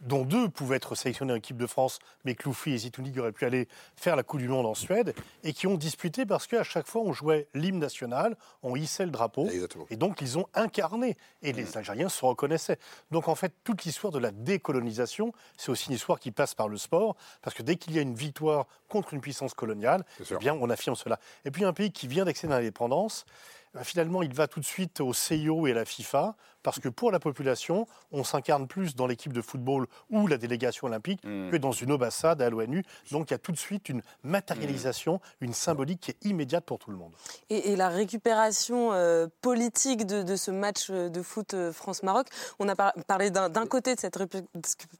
dont deux pouvaient être sélectionnés en équipe de France, mais Cloufi et Zitouni auraient pu aller faire la Coupe du Monde en Suède, et qui ont disputé parce qu'à chaque fois on jouait l'hymne national, on hissait le drapeau, et donc ils ont incarné, et les Algériens se reconnaissaient. Donc en fait, toute l'histoire de la décolonisation, c'est aussi une histoire qui passe par le sport, parce que dès qu'il y a une victoire contre une puissance coloniale, eh bien on affirme cela. Et puis un pays qui vient d'accéder à l'indépendance, ben, finalement, il va tout de suite au CIO et à la FIFA, parce que pour la population, on s'incarne plus dans l'équipe de football ou la délégation olympique Hmm. que dans une ambassade à l'ONU. Donc il y a tout de suite une matérialisation, une symbolique qui est immédiate pour tout le monde. Et, et la récupération euh, politique de, de ce match euh, de foot euh, France-Maroc, on a par- parlé d'un côté de cette république.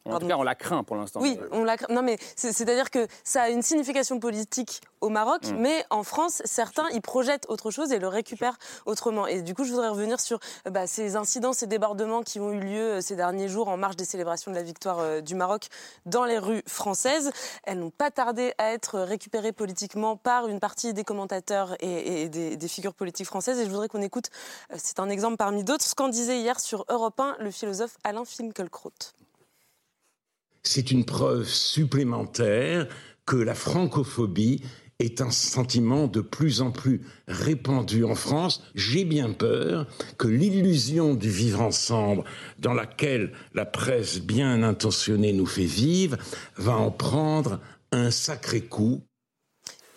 En tout cas, on la craint pour l'instant. Oui, on l'a. Non, mais c'est- c'est-à-dire que ça a une signification politique au Maroc, Mm. mais en France, certains y projettent autre chose et le récupèrent autrement. Et du coup, je voudrais revenir sur bah, ces incidents, ces débordements qui ont eu lieu euh, ces derniers jours en marge des célébrations de la victoire euh, du Maroc dans les rues françaises. Elles n'ont pas tardé à être récupérées politiquement par une partie des commentateurs et, des, des figures politiques françaises. Et je voudrais qu'on écoute, euh, c'est un exemple parmi d'autres, ce qu'en disait hier sur Europe 1 le philosophe Alain Finkielkraut. c'est une preuve supplémentaire que la francophobie est un sentiment de plus en plus répandu en France. J'ai bien peur que l'illusion du vivre ensemble dans laquelle la presse bien intentionnée nous fait vivre va en prendre un sacré coup.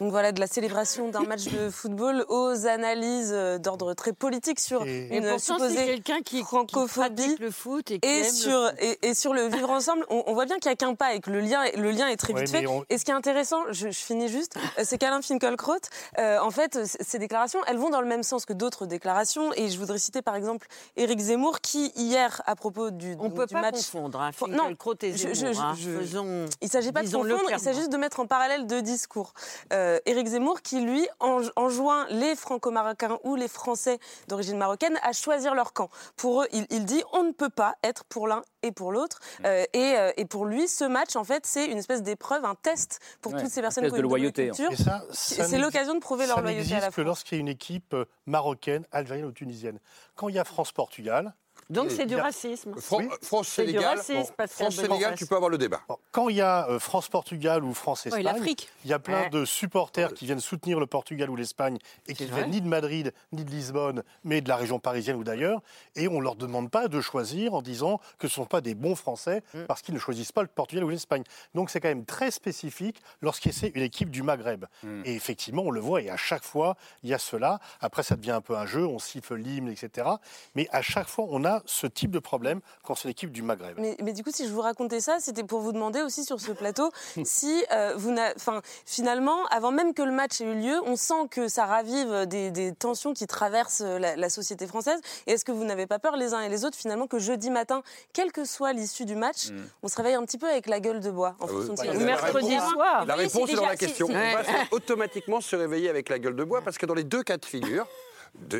Donc voilà, de la célébration d'un match de [coughs] football aux analyses euh, d'ordre très politique sur Et une pourtant, supposée quelqu'un qui, francophobie le foot et, qui et aime le sur, foot. et, et sur le vivre ensemble. On, on voit bien qu'il n'y a qu'un pas et que le lien, est- le lien est très Ouais, vite fait. on- Et ce qui est intéressant, je, je finis juste, euh, c'est qu'Alain Finkielkraut, euh, en fait, ces déclarations, elles vont dans le même sens que d'autres déclarations. Et je voudrais citer par exemple Éric Zemmour qui, hier, à propos du, On du peut pas match... confondre, hein, Faut- Finkielkraut et je- je- Zemmour, hein. je- Faisons- il ne s'agit pas de confondre, il s'agit juste de mettre en parallèle deux discours. Euh, Éric Zemmour qui, lui, en- enjoint les franco-marocains ou les Français d'origine marocaine à choisir leur camp. Pour eux, il, il dit on ne peut pas être pour l'un et pour l'autre. Euh, et, euh, et pour lui, ce match, en fait, c'est une espèce d'épreuve, un test pour Ouais, toutes ces personnes qui de ont une double loyauté, C'est l'occasion de prouver leur loyauté à la n'existe que lorsqu'il y a une équipe euh, marocaine, algérienne ou tunisienne. Quand il y a France-Portugal. Donc c'est du racisme. Oui. C'est du racisme, Pascal France-Sénégal, tu peux avoir le débat. Quand il y a euh, France-Portugal ou France-Espagne, l'Afrique. il y a plein Ouais. de supporters qui viennent soutenir le Portugal ou l'Espagne et qui vrai. viennent ni de Madrid ni de Lisbonne, mais de la région parisienne ou d'ailleurs. Et on ne leur demande pas de choisir en disant que ce ne sont pas des bons Français Mm. parce qu'ils ne choisissent pas le Portugal ou l'Espagne. Donc c'est quand même très spécifique lorsqu'il c'est une équipe du Maghreb. Mm. Et effectivement, on le voit et à chaque fois, il y a cela. Après, ça devient un peu un jeu, on siffle l'hymne, etc. Mais à chaque fois, on a pas ce type de problème quand c'est l'équipe du Maghreb. Mais, mais, du coup, si je vous racontais ça, c'était pour vous demander aussi sur ce plateau [laughs] si euh, vous enfin, finalement, avant même que le match ait eu lieu, on sent que ça ravive des, des tensions qui traversent la, la société française. Et est-ce que vous n'avez pas peur les uns et les autres finalement que jeudi matin, quelle que soit l'issue du match, mm. on se réveille un petit peu avec la gueule de bois en ah fonction de Ou mercredi soir. La réponse est dans la question. On va [laughs] automatiquement se réveiller avec la gueule de bois parce que dans les deux cas de figure,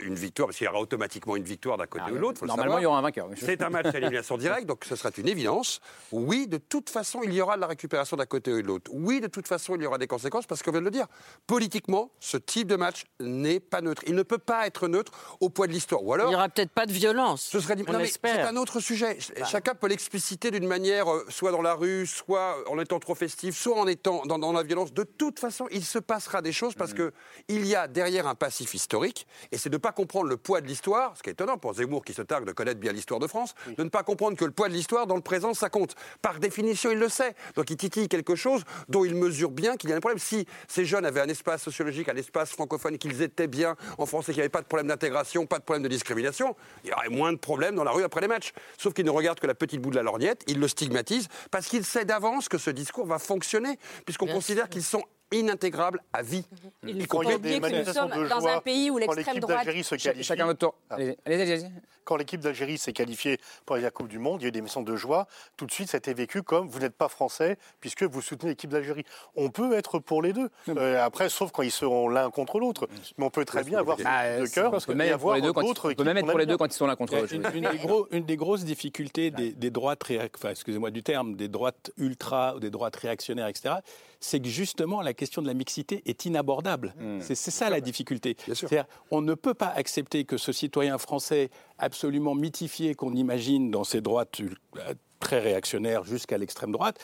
une victoire, parce qu'il y aura automatiquement une victoire d'un côté ah, ou de l'autre. Normalement, il y aura un vainqueur. C'est un match à élimination [laughs] directe, donc ce sera une évidence. Oui, de toute façon, il y aura de la récupération d'un côté ou de l'autre. Oui, de toute façon, il y aura des conséquences, parce qu'on vient de le dire. Politiquement, ce type de match n'est pas neutre. Il ne peut pas être neutre au poids de l'histoire. Ou alors. Il n'y aura peut-être pas de violence. Ce serait. C'est un autre sujet. Bah. Chacun peut l'expliciter d'une manière, euh, soit dans la rue, soit en étant trop festif, soit en étant dans, la violence. De toute façon, il se passera des choses parce mm. qu'il y a derrière un passif historique, et c'est de ne pas comprendre le poids de l'histoire, ce qui est étonnant pour Zemmour qui se targue de connaître bien l'histoire de France, de ne pas comprendre que le poids de l'histoire dans le présent, ça compte. Par définition, il le sait. Donc il titille quelque chose dont il mesure bien qu'il y a un problème. Si ces jeunes avaient un espace sociologique, un espace francophone, qu'ils étaient bien en France et qu'il n'y avait pas de problème d'intégration, pas de problème de discrimination, il y aurait moins de problèmes dans la rue après les matchs. Sauf qu'il ne regarde que la petite bout de la lorgnette, il le stigmatise parce qu'il sait d'avance que ce discours va fonctionner, puisqu'on considère qu'ils sont inintégrable à vie. Il faut pas oublier que nous sommes dans un pays où l'extrême droite... Se qualifie... Chacun votre tour. Allez, allez, allez. Quand l'équipe d'Algérie s'est qualifiée pour la Coupe du Monde, il y a eu des missions de joie. Tout de suite, ça a été vécu comme vous n'êtes pas français puisque vous soutenez l'équipe d'Algérie. On peut être pour les deux. Euh, après, sauf quand ils seront l'un contre l'autre. Mais on peut très bien avoir ah, de cœur et avoir d'autres On peut même être pour les deux quand ils sont l'un contre l'autre. Une, des grosses difficultés des, droites, enfin, excusez-moi du terme, des droites ultra ou des droites réactionnaires, etc., c'est que justement la question de la mixité est inabordable. Hmm. C'est ça la difficulté. C'est-à-dire, on ne peut pas accepter que ce citoyen français absolument mythifié qu'on imagine dans ces droites euh, très réactionnaires jusqu'à l'extrême droite,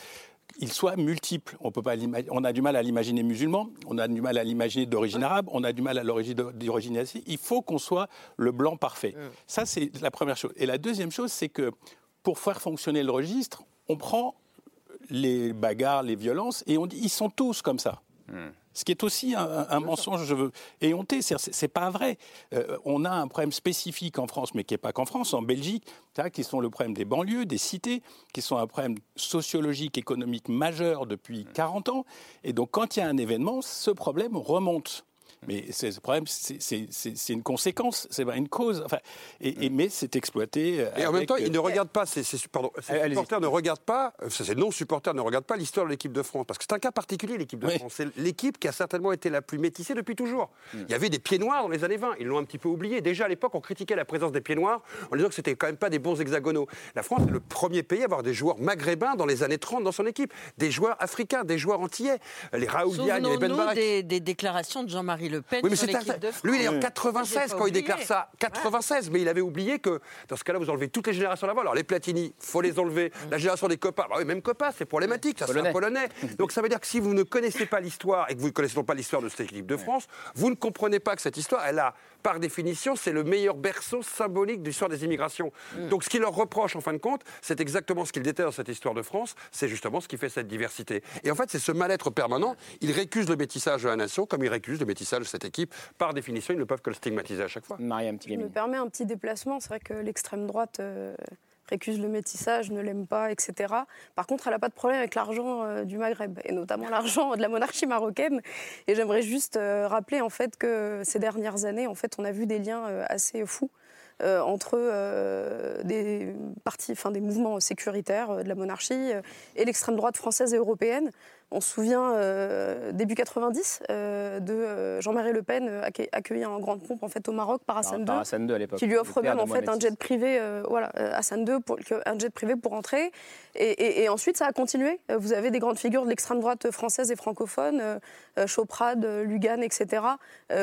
il soit multiple. On, peut pas on a du mal à l'imaginer musulman, on a du mal à l'imaginer d'origine arabe, on a du mal à l'origine d'origine asiatique. Il faut qu'on soit le blanc parfait. Ça, c'est la première chose. Et la deuxième chose, c'est que pour faire fonctionner le registre, on prend les bagarres, les violences, et on dit ils sont tous comme ça. Hmm. Ce qui est aussi un, mensonge je veux, éhonté, c'est pas vrai. Euh, on a un problème spécifique en France, mais qui n'est pas qu'en France, en Belgique, qui sont le problème des banlieues, des cités, qui sont un problème sociologique, économique majeur depuis 40 ans. Et donc, quand il y a un événement, ce problème remonte. Mais ce problème, c'est une conséquence, c'est une cause. Enfin, et, mais c'est exploité. Et en même temps, ils ne regardent pas, ces, pardon, ces supporters ne regardent pas, ces non-supporters ne regardent pas l'histoire de l'équipe de France. Parce que c'est un cas particulier, l'équipe de France. C'est l'équipe qui a certainement été la plus métissée depuis toujours. Hmm. Il y avait des pieds noirs dans les années 20, ils l'ont un petit peu oublié. Déjà à l'époque, on critiquait la présence des pieds noirs en disant que c'était quand même pas des bons hexagonaux. La France est le premier pays à avoir des joueurs maghrébins dans les années 30 dans son équipe. Des joueurs africains, des joueurs antillais. Les Raoul Diagne, les Ben des, des déclarations de Jean-Marie Le Pen oui, mais sur l'équipe de France. Lui, il est en 96 quand il déclare ça. 96, mais il avait oublié que dans ce cas-là, vous enlevez toutes les générations d'avant. Alors les Platini, faut les enlever. La génération des copains, bah oui, même copains, c'est problématique, ça c'est un polonais. Donc ça veut dire que si vous ne connaissez pas l'histoire et que vous ne connaissez pas l'histoire de cette équipe de France, vous ne comprenez pas que cette histoire, elle a par définition, c'est le meilleur berceau symbolique de l'histoire des immigrations. Mm. Donc ce qu'ils leur reprochent, en fin de compte, c'est exactement ce qu'ils détestent dans cette histoire de France, c'est justement ce qui fait cette diversité. Et en fait, c'est ce mal-être permanent. Ils récusent le métissage de la nation comme ils récusent le métissage de cette équipe. Par définition, ils ne peuvent que le stigmatiser à chaque fois. Mariam Je me permets un petit déplacement. C'est vrai que l'extrême droite... Euh, récuse le métissage, ne l'aime pas, etc. Par contre, elle n'a pas de problème avec l'argent euh, du Maghreb, et notamment l'argent de la monarchie marocaine. Et j'aimerais juste euh, rappeler en fait que ces dernières années, en fait, on a vu des liens euh, assez fous. entre des partis, enfin des mouvements sécuritaires de la monarchie et l'extrême droite française et européenne. On se souvient, euh, début 90, euh, de euh, Jean-Marie Le Pen accueilli en grande pompe en fait, au Maroc par Hassan II, qui lui offre même en fait, un jet privé, voilà, Hassan II, pour, un jet privé pour entrer. Et, ensuite, ça a continué. Vous avez des grandes figures de l'extrême droite française et francophone, Choprade, Lugan, etc.,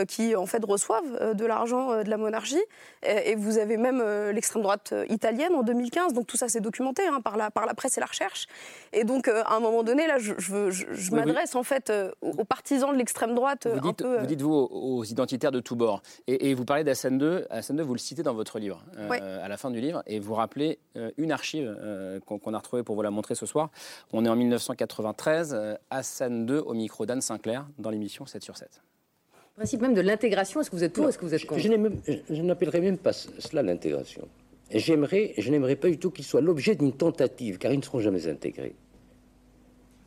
qui en fait reçoivent de l'argent de la monarchie. Et, vous avez même l'extrême droite italienne en 2015. Donc tout ça, c'est documenté hein, par, la, par la presse et la recherche. Et donc, à un moment donné, là, je, m'adresse en fait euh, aux partisans de l'extrême droite. Vous dites, euh, vous, dites, vous aux, identitaires de tous bords. Et, vous parlez d'Hassan II. Hassan II, vous le citez dans votre livre, euh, à la fin du livre, et vous rappelez une archive qu'on a retrouvée pour vous la montrer ce soir. On est en 1993. Hassan II au micro d'Anne Sinclair dans l'émission 7 sur 7. Le principe même de l'intégration, est-ce que vous êtes pour, est-ce que vous êtes contre Je n'appellerais même pas cela l'intégration. j'aimerais, je n'aimerais pas du tout qu'ils soient l'objet d'une tentative, car ils ne seront jamais intégrés.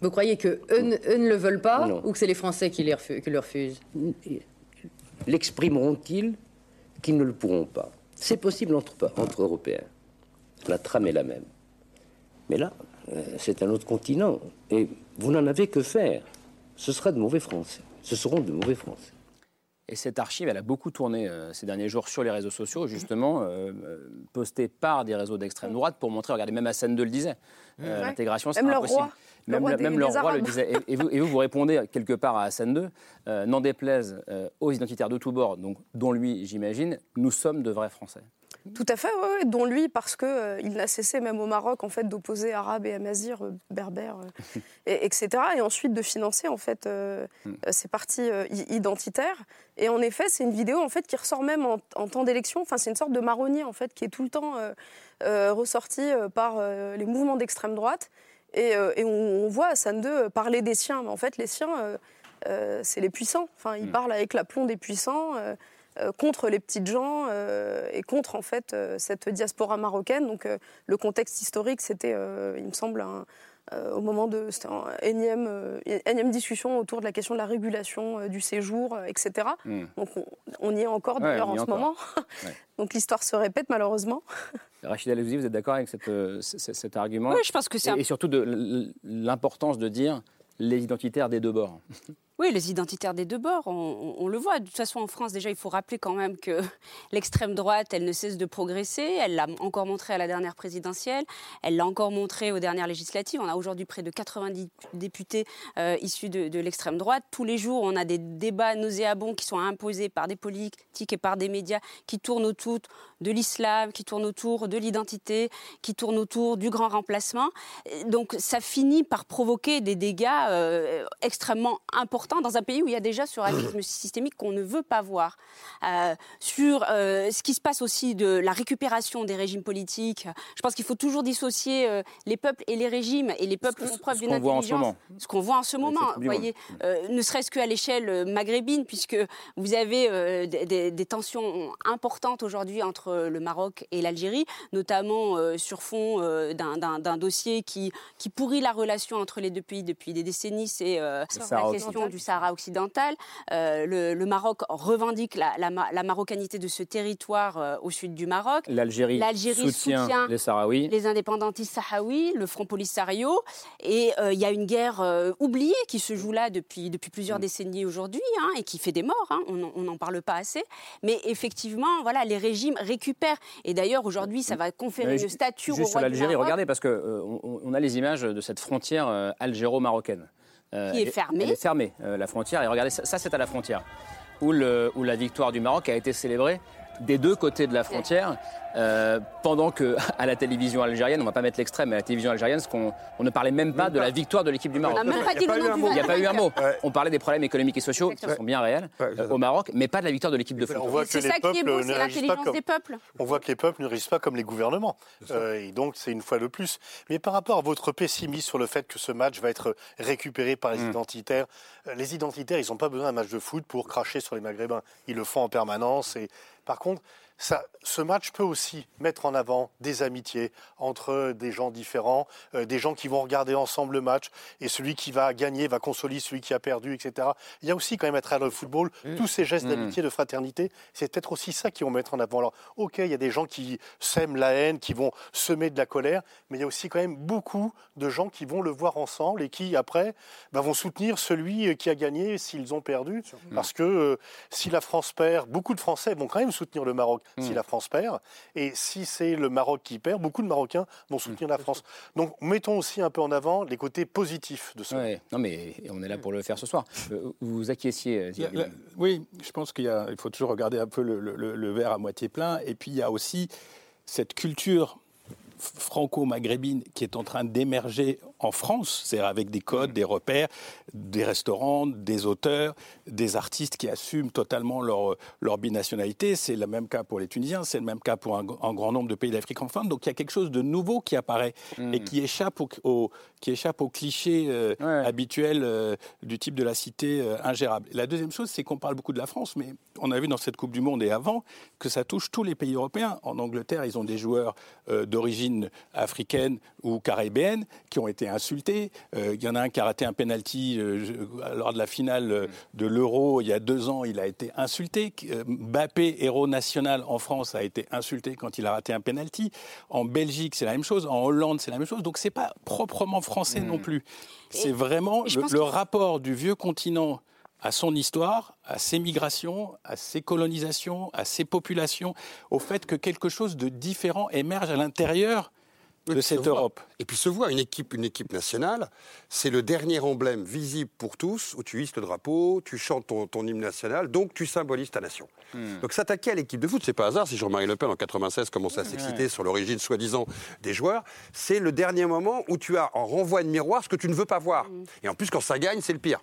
Vous croyez que eux, ne le veulent pas ou que c'est les Français qui, les qui le refusent? L'exprimeront-ils qu'ils ne le pourront pas? C'est possible entre, entre Européens. La trame est la même. Mais là, euh, c'est un autre continent. Et vous n'en avez que faire. Ce sera de mauvais Français. Ce seront de mauvais Français. Et cette archive, elle a beaucoup tourné euh, ces derniers jours sur les réseaux sociaux, justement, euh, postée par des réseaux d'extrême droite pour montrer, regardez, même Hassan II le disait, l'intégration, c'est impossible. Roi, même le roi, même le roi le disait. Et, vous, et, vous, vous, répondez quelque part à Hassan II, n'en déplaise aux identitaires de tous bords, donc, dont lui, j'imagine, nous sommes de vrais Français. Tout à fait, oui, dont lui, parce qu'il euh, il n'a cessé, même au Maroc, en fait, d'opposer arabes et amazirs, euh, berbères, euh, et, etc. Et ensuite de financer, en fait, mm. ces partis identitaires. Et en effet, c'est une vidéo, en fait, qui ressort même en, temps d'élection. Enfin, c'est une sorte de marronnier, en fait, qui est tout le temps ressorti par les mouvements d'extrême droite. Et, et on, on, voit Hassan II parler des siens. Mais en fait, les siens, c'est les puissants. Enfin, il mm. parle avec l'aplomb des puissants. Euh, contre les petites gens euh, et contre en fait euh, cette diaspora marocaine. Donc le contexte historique, c'était, il me semble, au moment de c'était énième, énième discussion autour de la question de la régulation du séjour, etc. Hmm. Donc on, y est encore d'ailleurs en ce moment. [laughs] Donc l'histoire se répète malheureusement. [laughs] Rachida Alouzi, vous êtes d'accord avec cet argument? Oui, je pense que c'est. Et, et surtout de l'importance de dire les identitaires des deux bords. [laughs] Oui, les identitaires des deux bords, on, le voit. De toute façon, en France, déjà, il faut rappeler quand même que [laughs] l'extrême droite, elle ne cesse de progresser. Elle l'a encore montré à la dernière présidentielle. Elle l'a encore montré aux dernières législatives. On a aujourd'hui près de 90 députés euh, issus de, l'extrême droite. Tous les jours, on a des débats nauséabonds qui sont imposés par des politiques et par des médias qui tournent autour de l'islam, qui tournent autour de l'identité, qui tournent autour du grand remplacement. Donc, ça finit par provoquer des dégâts euh, extrêmement importants dans un pays où il y a déjà ce racisme [coughs] systémique qu'on ne veut pas voir. Euh, sur euh, ce qui se passe aussi de la récupération des régimes politiques, je pense qu'il faut toujours dissocier euh, les peuples et les régimes, et les peuples font preuve d'une intelligence. Ce qu'on voit en ce moment, vous voyez, ne serait-ce qu'à l'échelle maghrébine, puisque vous avez des, des, tensions importantes aujourd'hui entre le Maroc et l'Algérie, notamment sur fond d'un dossier qui, qui pourrit la relation entre les deux pays depuis des décennies, c'est la question du du Sahara occidental. Euh, le, Maroc revendique la, la, marocanité de ce territoire euh, au sud du Maroc. L'Algérie soutient, les Sahraouis. Les indépendantistes sahraouis, le Front Polisario. Et euh, il y a une guerre oubliée qui se joue là depuis, depuis plusieurs mm. décennies aujourd'hui hein, et qui fait des morts. Hein. on n'en parle pas assez. Mais effectivement, voilà, les régimes récupèrent. Et d'ailleurs, aujourd'hui, ça va conférer une stature au roi sur l'Algérie, regardez, parce qu'on on a les images de cette frontière algéro-marocaine. Euh, qui est fermée. Elle est fermée, euh, la frontière. Et regardez, ça, c'est à la frontière, où, le, où la victoire du Maroc a été célébrée des deux côtés de la frontière. Euh, pendant que [laughs] à la télévision algérienne, on ne va pas mettre l'extrême, mais à la télévision algérienne, qu'on on ne parlait même pas de la victoire de l'équipe du Maroc. On n'a même pas dit le Il n'y a pas eu un mot. On parlait des problèmes économiques et sociaux qui sont bien réels euh, au Maroc, mais pas de la victoire de l'équipe de foot. On voit que les peuples ne réagissent pas comme on voit que les peuples ne réagissent pas comme les gouvernements. Euh, et donc c'est une fois de plus. Mais par rapport à votre pessimisme sur le fait que ce match va être récupéré par les hmm. identitaires, les identitaires, ils n'ont pas besoin d'un match de foot pour cracher sur les Maghrébins. Ils le font en permanence. Et par contre, ce match peut aussi mettre en avant des amitiés entre des gens différents, euh, des gens qui vont regarder ensemble le match et celui qui va gagner va consoler celui qui a perdu, etc. Il y a aussi quand même à travers le football mmh. tous ces gestes mmh. d'amitié, de fraternité. C'est peut-être aussi ça qui vont mettre en avant. Alors, ok, il y a des gens qui sèment la haine, qui vont semer de la colère, mais il y a aussi quand même beaucoup de gens qui vont le voir ensemble et qui après bah, vont soutenir celui euh, qui a gagné s'ils ont perdu, parce que euh, si la France perd, beaucoup de Français vont quand même soutenir le Maroc si hmm. la France perd. Et si c'est le Maroc qui perd, beaucoup de Marocains vont soutenir hmm. la France. Donc mettons aussi un peu en avant les côtés positifs de ça. non, mais on est là pour le faire ce soir. Euh, vous acquiesciez euh, Oui, je pense qu'il faut toujours regarder un peu le, le verre à moitié plein. Et puis il y a aussi cette culture franco-maghrébine qui est en train d'émerger en France, c'est-à-dire avec des codes, des repères. des restaurants, des auteurs, des artistes qui assument totalement leur, leur binationalité. C'est le même cas pour les Tunisiens, c'est le même cas pour un, grand nombre de pays d'Afrique en fin. Donc il y a quelque chose de nouveau qui apparaît Hmm. et qui échappe au, au- qui échappe aux clichés euh, habituels euh, du type de la cité euh, ingérable. La deuxième chose, c'est qu'on parle beaucoup de la France, mais on a vu dans cette Coupe du Monde et avant que ça touche tous les pays européens. En Angleterre, ils ont des joueurs euh, d'origine africaine ou caribéenne qui ont été insultés. Euh, Il y en a un qui a raté un penalty euh, lors de la finale euh, de l'Euro il y a deux ans. Il a été insulté. Mbappé, héros national en France, a été insulté quand il a raté un penalty. En Belgique, c'est la même chose. En Hollande, c'est la même chose. Donc c'est pas proprement français non plus. C'est vraiment le, rapport du vieux continent à son histoire, à ses migrations, à ses colonisations, à ses populations, au fait que quelque chose de différent émerge à l'intérieur de cette. Europe. Et puis se voit une équipe, une équipe nationale, c'est le dernier emblème visible pour tous, où tu hisses le drapeau, tu chantes ton, ton hymne national, donc tu symbolises ta nation. Hmm. Donc s'attaquer à l'équipe de foot, c'est pas hasard si Jean-Marie Le Pen en 96 commençait à s'exciter Ouais. sur l'origine soi-disant des joueurs. C'est le dernier moment où tu as en renvoi de miroir ce que tu ne veux pas voir. Et en plus, quand ça gagne, c'est le pire.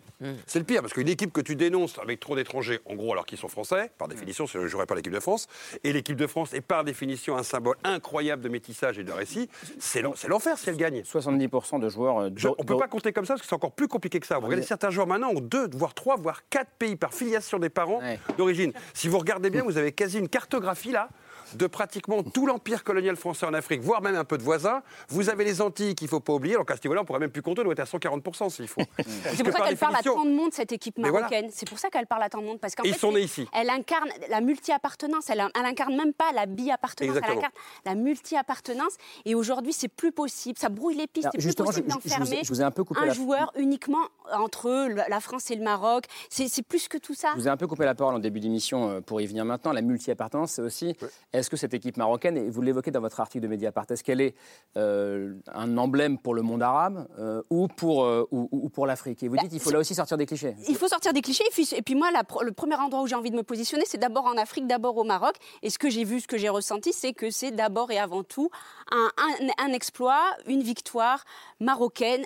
C'est le pire parce qu'une équipe que tu dénonces avec trop d'étrangers, en gros, alors qu'ils sont français, par définition, je ne jouerais pas l'équipe de France, et l'équipe de France est par définition un symbole incroyable de métissage et de récit, c'est l'en- c'est l'enfer si elle gagne. 70% de joueurs. euh, Je- on ne peut pas compter comme ça parce que c'est encore plus compliqué que ça. Vous regardez certains joueurs maintenant ont deux, voire trois, voire quatre pays par filiation des parents d'origine. Si vous regardez bien, vous avez quasi une cartographie là de pratiquement tout l'empire colonial français en Afrique, voire même un peu de voisins. Vous avez les Antilles qu'il ne faut pas oublier. Donc à ce niveau-là, on pourrait même plus compter, on doit être à 140% s'il faut. [laughs] C'est pour ça qu'elle parle à tant de monde, cette équipe voilà. marocaine. C'est pour ça qu'elle parle à tant de monde. Parce qu'en ils fait, sont nés ici. Elle incarne la multi-appartenance. Elle, elle incarne même pas la bi-appartenance. Elle incarne la multi-appartenance. Et aujourd'hui, c'est plus possible. Ça brouille les pistes. Alors, C'est plus possible d'enfermer un peu coupé un la- joueur uniquement entre la France et le Maroc. C'est c'est plus que tout ça. Je vous ai un peu coupé la parole en début d'émission euh, pour y venir maintenant. La multi-appartenance, c'est aussi, est-ce que cette équipe marocaine, et vous l'évoquez dans votre article de Mediapart, est-ce qu'elle est euh, un emblème pour le monde arabe euh, ou pour, euh, ou, ou pour l'Afrique? Et vous dites, il faut là aussi sortir des clichés. Il faut sortir des clichés. Et puis, et puis moi, la le premier endroit où j'ai envie de me positionner, c'est d'abord en Afrique, d'abord au Maroc. Et ce que j'ai vu, ce que j'ai ressenti, c'est que c'est d'abord et avant tout un, un- un exploit, une victoire marocaine.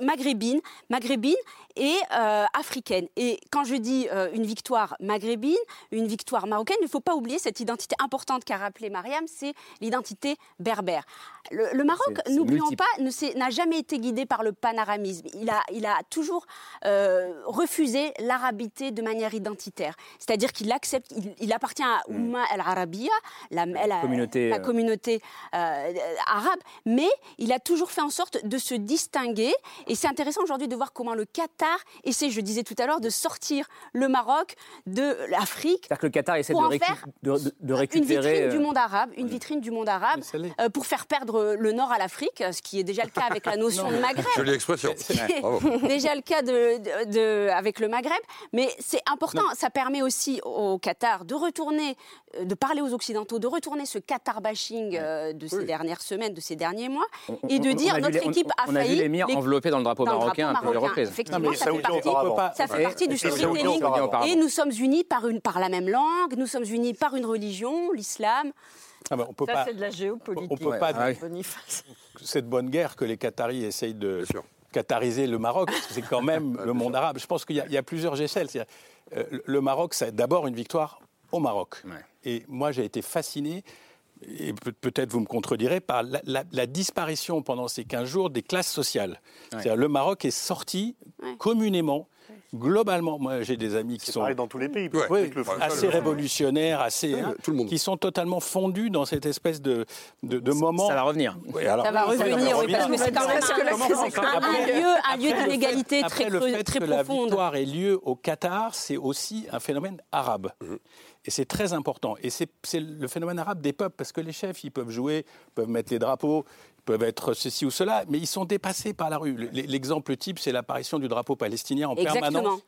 maghrébine, maghrébine et euh, africaine. Et quand je dis euh, une victoire maghrébine, une victoire marocaine, il ne faut pas oublier cette identité importante qu'a rappelé Mariam, c'est l'identité berbère. Le, le Maroc, n'oublions pas, n'a jamais été guidé par le panaramisme. Il a, il a toujours euh, refusé l'arabité de manière identitaire. C'est-à-dire qu'il accepte, il, il appartient à Oumma la, la- Communauté, la euh, communauté arabe, mais il a toujours fait en sorte de se distinguer. Et c'est intéressant aujourd'hui de voir comment le Qatar essaie, je disais tout à l'heure, de sortir le Maroc de l'Afrique C'est-à-dire que le Qatar essaie de, Pour en récu- faire de- de- de une récupérer. vitrine du euh, monde arabe, une vitrine du monde arabe, euh, pour faire perdre le Nord à l'Afrique, ce qui est déjà le cas avec la [laughs] notion de Maghreb. Jolie expression. [laughs] Déjà le cas de, de- de- avec le Maghreb, mais c'est important. Ça permet aussi au Qatar de retourner, euh, de parler aux Occidentaux, de retourner ce Qatar bashing euh, de ces dernières semaines, de ces derniers mois, on- et de on- dire notre les- on- équipe a on a vu failli. l'émir les- enveloppé dans le drapeau dans le marocain à plusieurs marocain. reprises. Effectivement, Ça, fait partie, pas- ça fait partie du storytelling. Et nous sommes unis par, une, par la même langue, nous sommes unis par une religion, l'islam. Ah ben, on peut Ça, pas, c'est de la géopolitique. on peut pas Ah oui. Boniface. cette bonne guerre que les Qataris essayent de qatariser le Maroc, parce que c'est quand même [laughs] le monde arabe. Je pense qu'il y, a- il y a plusieurs échelles. Euh, le Maroc, c'est d'abord une victoire au Maroc. Et moi, j'ai été fasciné, et peut- peut-être vous me contredirez, par la, la- la disparition pendant ces 15 jours des classes sociales. C'est-à-dire, le Maroc est sorti communément. Globalement, moi j'ai des amis qui sont pareil dans tous les pays. Oui, avec le assez révolutionnaires, assez Ouais, hein, qui sont totalement fondus dans cette espèce de, de, de moment. Ça va revenir. Oui, alors- Ça va revenir, oui, parce que c'est quand même un, lieu, d'inégalité fait- très, après le fait très que la profonde. victoire ait lieu au Qatar, c'est aussi un phénomène arabe. Mhm. Et c'est très important. Et c'est le phénomène arabe des peuples, parce que les chefs, ils peuvent jouer, ils peuvent mettre les drapeaux, ils peuvent être ceci ou cela, mais ils sont dépassés par la rue. L'exemple type, c'est l'apparition du drapeau palestinien en Exactement. permanence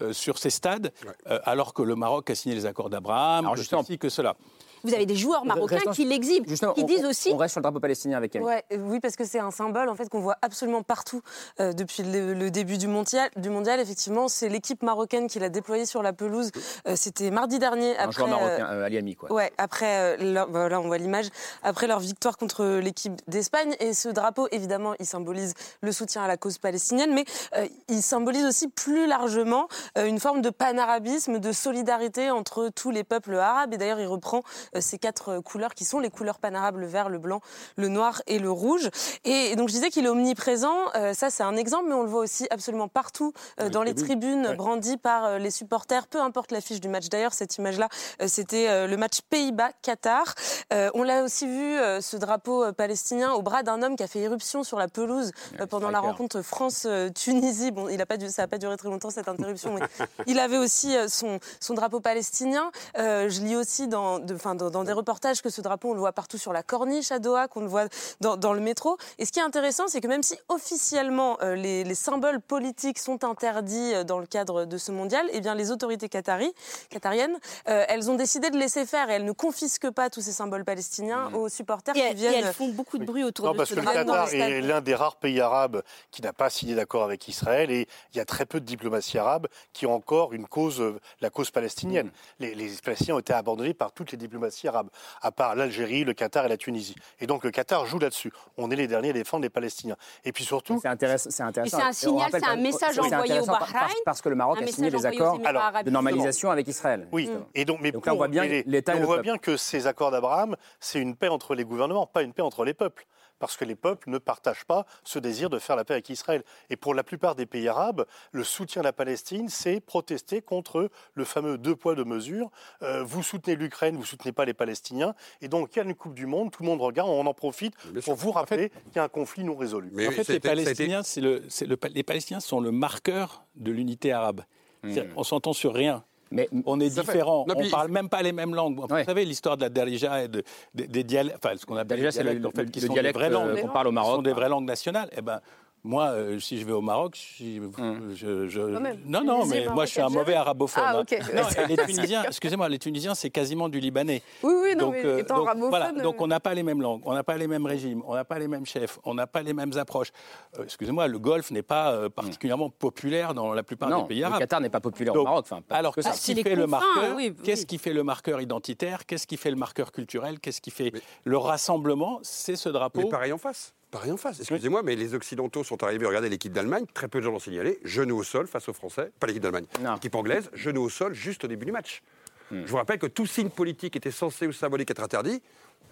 euh, sur ces stades, euh, alors que le Maroc a signé les accords d'Abraham, que ceci, que cela. Vous avez des joueurs marocains Restons- qui l'exhibent, qui on- disent on- aussi. On reste sur le drapeau palestinien avec. Ouais, euh, oui, parce que c'est un symbole en fait qu'on voit absolument partout euh, depuis le, le début du mondial. Du mondial, effectivement, c'est l'équipe marocaine qui l'a déployé sur la pelouse. Euh, C'était mardi dernier. Un après, joueur marocain, euh, euh, Ali Ami, quoi. Ouais, après, euh, leur- voilà, on voit l'image, après leur victoire contre l'équipe d'Espagne. Et ce drapeau, évidemment, il symbolise le soutien à la cause palestinienne, mais euh, il symbolise aussi plus largement euh, une forme de panarabisme, de solidarité entre tous les peuples arabes. Et d'ailleurs, il reprend ces quatre euh, couleurs qui sont les couleurs panarabes, le vert, le blanc, le noir et le rouge. Et donc, je disais qu'il est omniprésent. Euh, ça, c'est un exemple, mais on le voit aussi absolument partout euh, dans les tribunes, Ouais. brandies par euh, les supporters, peu importe l'affiche du match. D'ailleurs, cette image-là, euh, c'était euh, le match Pays-Bas-Qatar. Euh, on l'a aussi vu, euh, ce drapeau euh, palestinien, au bras d'un homme qui a fait éruption sur la pelouse euh, pendant la rencontre France-Tunisie. Bon, il a pas dû, ça n'a pas duré très longtemps cette interruption, mais [laughs] il avait aussi euh, son, son drapeau palestinien. Euh, je lis aussi dans, de, enfin, dans, dans des reportages que ce drapeau, on le voit partout sur la corniche à Doha, qu'on le voit dans, dans le métro. Et ce qui est intéressant, c'est que même si officiellement euh, les, les symboles politiques sont interdits euh, dans le cadre de ce mondial, eh bien les autorités qatari, qatariennes, euh, elles ont décidé de laisser faire et elles ne confisquent pas tous ces symboles palestiniens aux supporters Et, qui et viennent. elles font beaucoup de bruit autour Non, de parce ce que le. Qatar est l'un des rares pays arabes qui n'a pas signé d'accord avec Israël et il y a très peu de diplomatie arabe qui ont encore une cause, la cause palestinienne. Les, les Palestiniens ont été abandonnés par toutes les diplomaties arabes, à part l'Algérie, le Qatar et la Tunisie. Et donc le Qatar joue là-dessus. On est les derniers à défendre les Palestiniens. Et puis surtout, c'est intéressant. C'est un on signal, rappelle c'est un message c'est envoyé au par- Bahreïn, parce- que le Maroc a signé aux accords de normalisation avec Israël. Oui, et donc, mais Donc là, on pour- voit bien les- l'État on le voit bien que ces accords d'Abraham, c'est une paix entre les gouvernements, pas une paix entre les peuples. Parce que les peuples ne partagent pas ce désir de faire la paix avec Israël. Et pour la plupart des pays arabes, le soutien à la Palestine, c'est protester contre le fameux deux poids, deux mesures. Euh, vous soutenez l'Ukraine, vous ne soutenez pas les Palestiniens. Et donc, il y a une Coupe du Monde, tout le monde regarde, on en profite pour vous rappeler qu'il y a un conflit non résolu. en fait, les Palestiniens, c'est le, c'est le- les Palestiniens sont le marqueur de l'unité arabe. C'est-à-dire, On s'entend sur rien. Mais on est fait. différents. On puis- parle même pas les mêmes langues. Vous savez l'histoire de la Darija et de- des, des dialectes, enfin ce qu'on appelle Darija, les le- dialectes, en fait, le- qui le sont dialecte, des vraies langues euh, qu'on parle au Maroc. qui sont des vraies langues nationales. Eh ben, moi, euh, si je vais au Maroc, je, je- non, non, Les mais moi, je suis un mauvais arabophone. Ah, hein. ok. Non, et les Tunisiens, excusez-moi, les Tunisiens, c'est quasiment du libanais. Oui, oui, non, donc, mais euh, étant donc, arabophone, voilà, euh, donc on n'a pas les mêmes langues, on n'a pas les mêmes régimes, on n'a pas les mêmes chefs, on n'a pas les mêmes approches. Euh, excusez-moi, le Golfe n'est pas euh, particulièrement populaire dans la plupart Non, des pays le arabes. Qatar n'est pas populaire au Maroc, pas alors, plus que ça. qu'est-ce Ah, qui les fait le marqueur oui, Qu'est-ce qui fait le marqueur identitaire Qu'est-ce qui fait le marqueur culturel Qu'est-ce qui fait le rassemblement C'est ce drapeau. Mais pareil en face. Pareil en face. Excusez-moi, mais les Occidentaux sont arrivés. Regardez l'équipe d'Allemagne. Très peu de gens l'ont signalé. Genou au sol face aux Français. Pas l'équipe d'Allemagne. L'équipe anglaise. Genou au sol juste au début du match. Hmm. Je vous rappelle que tout signe politique était censé ou symbolique être interdit.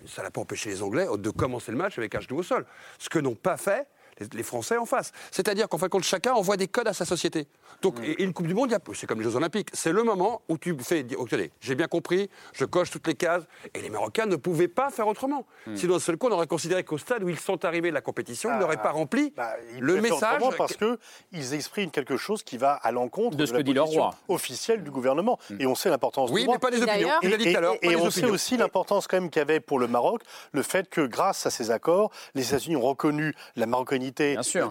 Ça n'a pas empêché les Anglais de commencer le match avec un genou au sol. Ce que n'ont pas fait les, les Français en face. C'est-à-dire qu'en fin de compte, chacun envoie des codes à sa société. Donc, et, et une Coupe du Monde, a- c'est comme les Jeux Olympiques. C'est le moment où tu fais dire, ok, allez, j'ai bien compris, je coche toutes les cases. Et les Marocains ne pouvaient pas faire autrement. Hmm. Sinon, d'un seul coup, on aurait considéré qu'au stade où ils sont arrivés de la compétition, ils n'auraient pas rempli Bah, Ils le message. parce qu'ils expriment quelque chose qui va à l'encontre De de, ce la que dit leur position roi. officielle du gouvernement. Et on sait l'importance Oui, du roi. mais pas des opinions. Il l'a dit tout à l'heure, et- on sait aussi l'importance quand même qu'avait pour le Maroc le fait que grâce à ces accords, les États-Unis ont reconnu la marocanité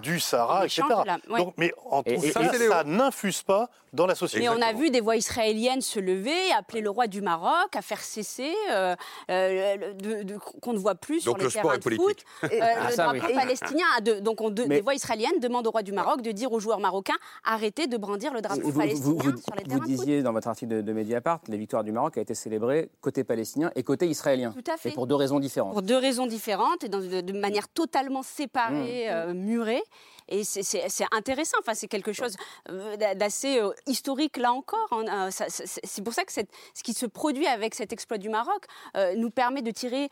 du Sahara, etc. champ de la- ouais. Donc, mais en Et- tout et- ça, et- ça, n'infuse pas dans la société. Mais on a vu des voix israéliennes se lever, appeler le roi du Maroc à faire cesser euh, euh, le- de- de- qu'on ne voit plus Donc sur le les terrains de politique. foot. Euh, Ah, le drapeau oui. palestinien, a de- donc on de- Mais- des voix israéliennes demandent au roi du Maroc de dire aux joueurs marocains arrêtez de brandir le drapeau Vous, vous- palestinien vous- vous- sur les vous terrains de foot. disiez dans votre article de, de Mediapart, les victoires du Maroc a été célébrées côté palestinien et côté israélien. Tout à fait. Et pour deux raisons différentes. Pour deux raisons différentes et dans- de, de manière totalement séparée, Mmh. Euh, murée. Et c'est- intéressant, enfin, c'est quelque chose euh, d'a- d'assez euh, historique là encore. hein. C'est pour ça que ce qui se produit avec cet exploit du Maroc nous permet de tirer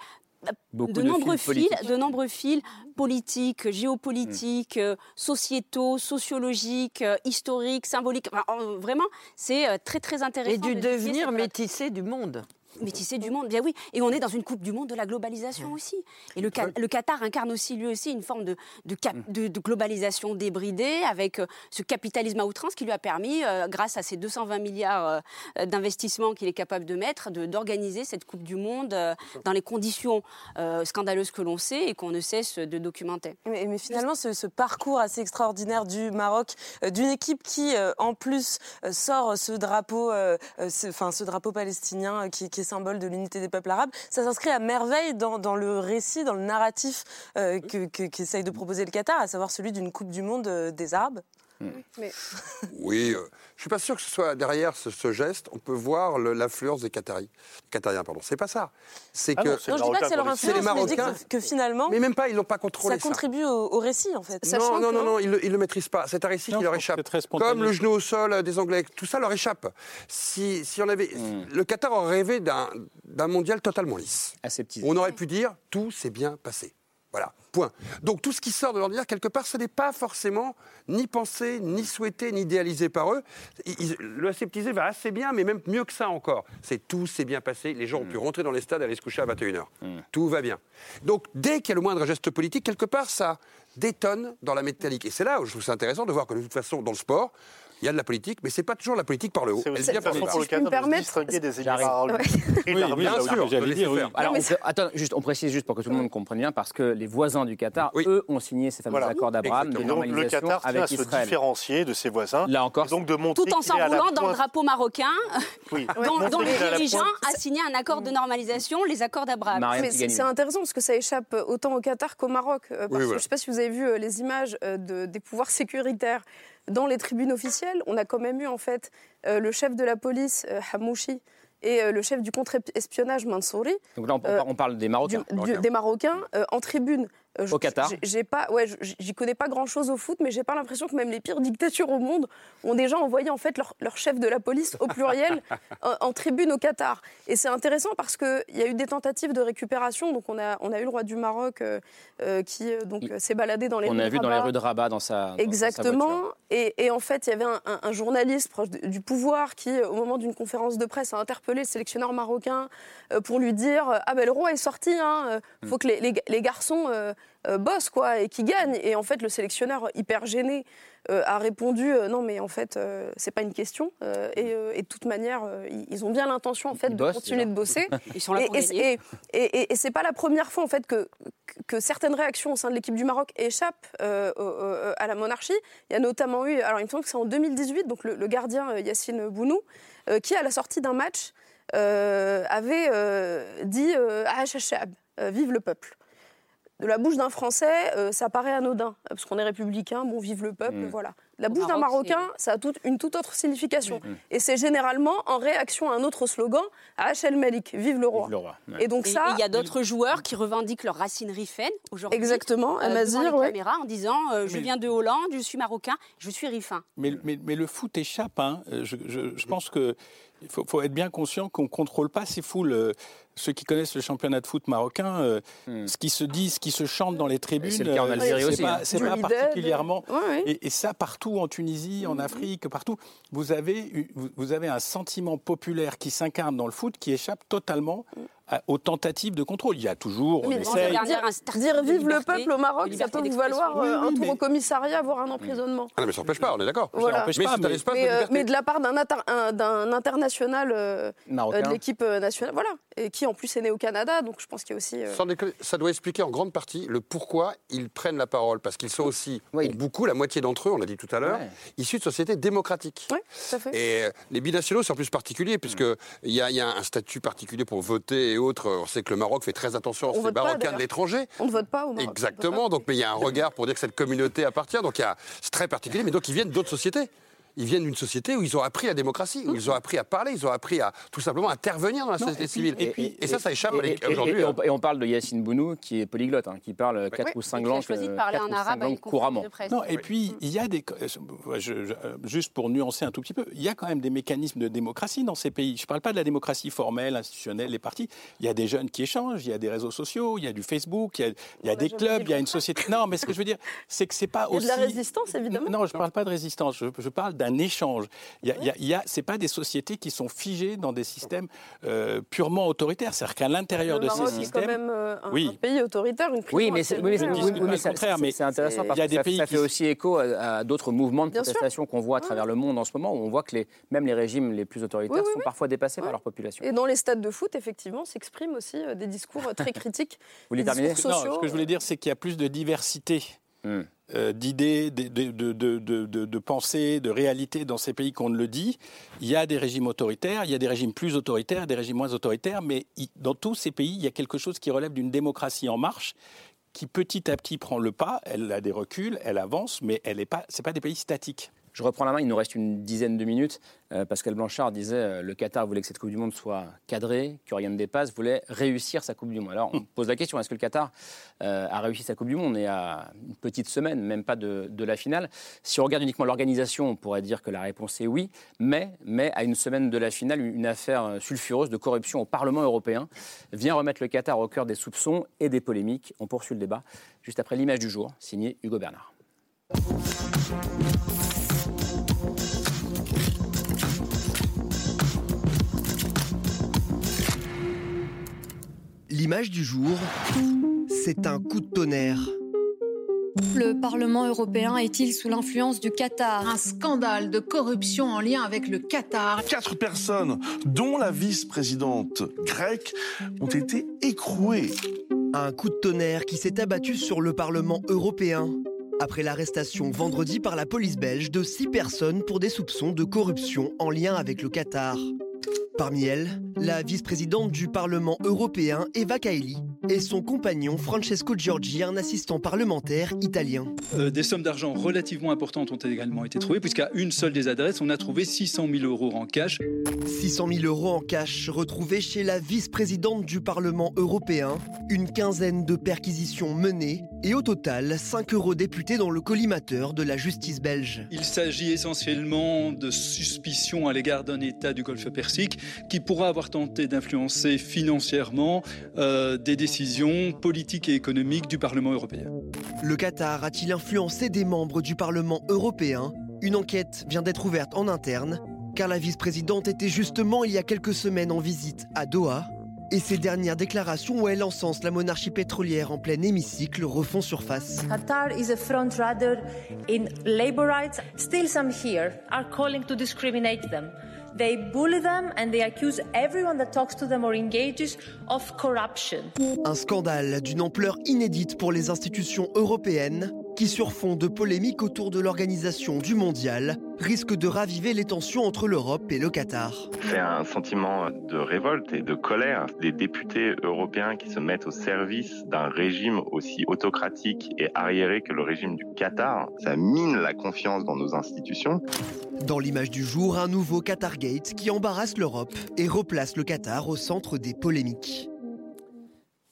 Beaucoup de, de nombreux fils de nombreux fils politiques, géopolitiques, euh, sociétaux, sociologiques, euh, historiques, symboliques. Enfin, vraiment, c'est très très intéressant. Et du de devenir métissé du monde. Métissé du monde, bien oui. Et on est dans une Coupe du Monde de la globalisation aussi. Et le, Qatar incarne aussi, lui aussi, une forme de, de, cap- de- de globalisation débridée avec euh, ce capitalisme à outrance qui lui a permis, euh, grâce à ces 220 milliards euh, d'investissements qu'il est capable de mettre, de- d'organiser cette Coupe du Monde euh, dans les conditions euh, scandaleuses que l'on sait et qu'on ne cesse de documenter. Mais, mais finalement, ce, ce parcours assez extraordinaire du Maroc, euh, d'une équipe qui, euh, en plus, euh, sort ce drapeau, ce, enfin, ce drapeau palestinien euh, qui, qui est est symbole de l'unité des peuples arabes. Ça s'inscrit à merveille dans, dans, le récit, dans le narratif euh, qu'essaye de proposer le Qatar, à savoir celui d'une Coupe du Monde euh, des Arabes. Mais... Oui, euh, je suis pas sûr que ce soit derrière ce, geste, on peut voir l'influence des Qataris. Qatariens, pardon. C'est pas ça. C'est ah que. Non, je dis pas que c'est leur influence, les Marocains, que, finalement. Mais même pas, ils n'ont pas contrôlé ça. contribue au, récit, en fait. Non, non, non, non, ils ne le, maîtrisent pas. C'est un récit qui leur échappe. Comme le genou au sol des Anglais, tout ça leur échappe. Si, si on avait, hmm. le Qatar aurait rêvé d'un mondial totalement lisse. Aseptisé. On aurait pu dire tout s'est bien passé. Voilà, point. Donc tout ce qui sort de l'ordinaire, quelque part, ce n'est pas forcément ni pensé, ni souhaité, ni idéalisé par eux. le aseptisé va assez bien, mais même mieux que ça encore. C'est tout s'est bien passé, les gens ont pu mm. rentrer dans les stades et aller se coucher à 21h. Mm. Tout va bien. Donc dès qu'il y a le moindre geste politique, quelque part, ça détonne dans la métallique. Et c'est là où je trouve ça intéressant de voir que de toute façon, dans le sport, il y a de la politique, mais c'est pas toujours la politique par le haut. C'est aussi façon pour le Canada de distinguer des et oui, bien sûr, j'allais dire. Alors, on, attends, juste, on précise juste pour que tout le monde comprenne bien, parce que les voisins du Qatar, eux, ont signé ces fameux accords d'Abraham de normalisation le Qatar avec se différencier de ses voisins. Là encore, donc de montrer tout en s'enroulant dans le drapeau marocain, [laughs] dont, le dirigeant a signé un accord de normalisation, les accords d'Abraham. C'est intéressant parce que ça échappe autant au Qatar qu'au Maroc. Euh, je ne sais pas si vous avez vu euh, les images euh, des pouvoirs sécuritaires dans les tribunes officielles, on a quand même eu en fait euh, le chef de la police, euh, Hamouchi, et euh, le chef du contre-espionnage, Mansouri. Donc là, on, parle des Marocains. des Marocains en tribune. Euh, au Qatar J'ai pas, ouais, j'y connais pas grand chose au foot, mais j'ai pas l'impression que même les pires dictatures au monde ont déjà envoyé en fait leur, leur chef de la police au pluriel [laughs] en, tribune au Qatar. Et c'est intéressant parce qu'il y a eu des tentatives de récupération. Donc on a, on a eu le roi du Maroc euh, euh, qui donc s'est baladé dans les on rues. A vu dans les rues de Rabat dans sa. Exactement. et, et, en fait, il y avait un, un, journaliste proche du pouvoir qui, au moment d'une conférence de presse, a interpellé le sélectionneur marocain pour lui dire ah ben le roi est sorti, il hein, faut mm. que les, les, les garçons euh, boss quoi et qui gagne. Et en fait, le sélectionneur hyper gêné euh, a répondu euh, non mais en fait c'est pas une question et, de toute manière ils ont bien l'intention en fait de continuer de bosser. [laughs] Ils sont là pour et, et, et, c'est pas la première fois en fait que, que certaines réactions au sein de l'équipe du Maroc échappent à la monarchie. Il y a notamment eu alors il me semble que c'est en 2018 donc le, gardien Yassine Bounou qui à la sortie d'un match avait dit ah, vive le peuple de la bouche d'un Français, euh, ça paraît anodin, parce qu'on est républicain, bon, vive le peuple, mm. voilà. La bouche d'un Marocain, ça a une toute autre signification. Mm. Et c'est généralement en réaction à un autre slogan, à Hachel Malik, vive le roi. Et donc ça... Il y a d'autres joueurs qui revendiquent leur racine rifaine aujourd'hui. Exactement, à euh, devant les caméras, en disant euh, je viens de Hollande, je suis marocain, je suis rifin. Mais, mais, le foot échappe. Hein. Je, je, pense que il faut, être bien conscient qu'on ne contrôle pas ces foules ceux qui connaissent le championnat de foot marocain, euh, hmm. ce qui se dit, ce qui se chante dans les tribunes, c'est le cas en euh, Algérie aussi. Pas, c'est pas particulièrement. Et, ça partout en Tunisie, en Afrique, partout, vous avez vous avez un sentiment populaire qui s'incarne dans le foot qui échappe totalement aux tentatives de contrôle. Il y a toujours. Mais dire, vive le peuple au Maroc, ça peut vous valoir euh, un tour au commissariat, voire un emprisonnement. Ah non, mais ça n'empêche pas, on est d'accord. mais, de la part d'un international de l'équipe nationale, voilà, et qui en plus est né au Canada, donc je pense qu'il y a aussi. Euh, ça doit expliquer en grande partie le pourquoi ils prennent la parole, parce qu'ils sont aussi, beaucoup, la moitié d'entre eux, on l'a dit tout à l'heure, issus de sociétés démocratiques. Oui, tout à fait. Et euh, les binationaux, c'est en plus particulier, puisqu'il y, a, y a un statut particulier pour voter et autres. On sait que le Maroc fait très attention aux Marocains de l'étranger. On ne vote pas au Maroc. Exactement, donc mais il y a un regard pour dire que cette communauté appartient, donc c'est très particulier, mais donc ils viennent d'autres sociétés ils viennent d'une société où ils ont appris la démocratie, où ils ont appris à parler, ils ont appris à tout simplement intervenir dans la société civile. Et, ça, ça échappe aujourd'hui. Hein. Et, on parle de Yacine Bounou, qui est polyglotte, hein, qui parle quatre ou cinq langues, euh, couramment. Non, et puis, il y a des. Euh, euh, juste pour nuancer un tout petit peu, il y a quand même des mécanismes de démocratie dans ces pays. Je ne parle pas de la démocratie formelle, institutionnelle, les partis. Il y a des jeunes qui échangent, il y a des réseaux sociaux, il y a du Facebook, il y a, des clubs, il y a une société. Non, mais ce que je veux dire, c'est que c'est pas aussi. Il y a de la résistance, évidemment. Non, je ne parle pas de résistance. Je, je parle un échange. Il y a, c'est pas des sociétés qui sont figées dans des systèmes euh, purement autoritaires. C'est-à-dire qu'à l'intérieur de ces systèmes, quand même euh, un, oui. pays autoritaire, une Oui, mais c'est oui, c'est intéressant parce que ça, fait aussi écho à, d'autres mouvements de protestation qu'on voit à travers le monde en ce moment, où on voit que les, même les régimes les plus autoritaires sont parfois dépassés par leur population. Et dans les stades de foot, effectivement, s'expriment aussi euh, des discours très [laughs] critiques. Vous voulez terminer Non, ce que je voulais dire, c'est qu'il y a plus de diversité. Hmm. Euh, d'idées, de, pensées, de réalités dans ces pays qu'on ne le dit. Il y a des régimes autoritaires, il y a des régimes plus autoritaires, des régimes moins autoritaires, mais dans tous ces pays, il y a quelque chose qui relève d'une démocratie en marche qui petit à petit prend le pas, elle a des reculs, elle avance, mais elle n'est pas, pas des pays statiques. Je reprends la main, il nous reste une dizaine de minutes. Euh, Pascal Blanchard disait euh, le Qatar voulait que cette Coupe du Monde soit cadrée, que rien ne dépasse, voulait réussir sa Coupe du Monde. Alors on [laughs] pose la question est-ce que le Qatar euh, a réussi sa Coupe du Monde? On est à une petite semaine, même pas de, la finale. Si on regarde uniquement l'organisation, on pourrait dire que la réponse est oui, mais, mais à une semaine de la finale, une affaire sulfureuse de corruption au Parlement européen vient remettre le Qatar au cœur des soupçons et des polémiques. On poursuit le débat juste après l'image du jour, signé Hugo Bernard. L'image du jour, c'est un coup de tonnerre. Le Parlement européen est-il sous l'influence du Qatar? Un scandale de corruption en lien avec le Qatar. Quatre personnes, dont la vice-présidente grecque, ont été écrouées. Un coup de tonnerre qui s'est abattu sur le Parlement européen après l'arrestation vendredi par la police belge de six personnes pour des soupçons de corruption en lien avec le Qatar. Parmi elles, la vice-présidente du Parlement européen Eva Kaili et son compagnon Francesco Giorgi, un assistant parlementaire italien. Euh, des sommes d'argent relativement importantes ont également été trouvées, puisqu'à une seule des adresses, on a trouvé 600 000 euros en cash. 600 000 euros en cash retrouvés chez la vice-présidente du Parlement européen, une quinzaine de perquisitions menées et au total 5 eurodéputés dans le collimateur de la justice belge. Il s'agit essentiellement de suspicions à l'égard d'un État du Golfe Persique qui pourra avoir tenté d'influencer financièrement euh, des décisions politiques et économiques du Parlement européen. Le Qatar a-t-il influencé des membres du Parlement européen? Une enquête vient d'être ouverte en interne, car la vice-présidente était justement il y a quelques semaines en visite à Doha. Et ses dernières déclarations où elle encense la monarchie pétrolière en plein hémicycle refont surface. Qatar is a front runner in labor rights. Still some here are calling to discriminate them. They bully them and they accuse everyone that talks to them or engages of corruption. Un scandale d'une ampleur inédite pour les institutions européennes qui, sur fond de polémiques autour de l'organisation du mondial, risque de raviver les tensions entre l'Europe et le Qatar. C'est un sentiment de révolte et de colère des députés européens qui se mettent au service d'un régime aussi autocratique et arriéré que le régime du Qatar. Ça mine la confiance dans nos institutions. Dans l'image du jour, un nouveau Qatargate qui embarrasse l'Europe et replace le Qatar au centre des polémiques.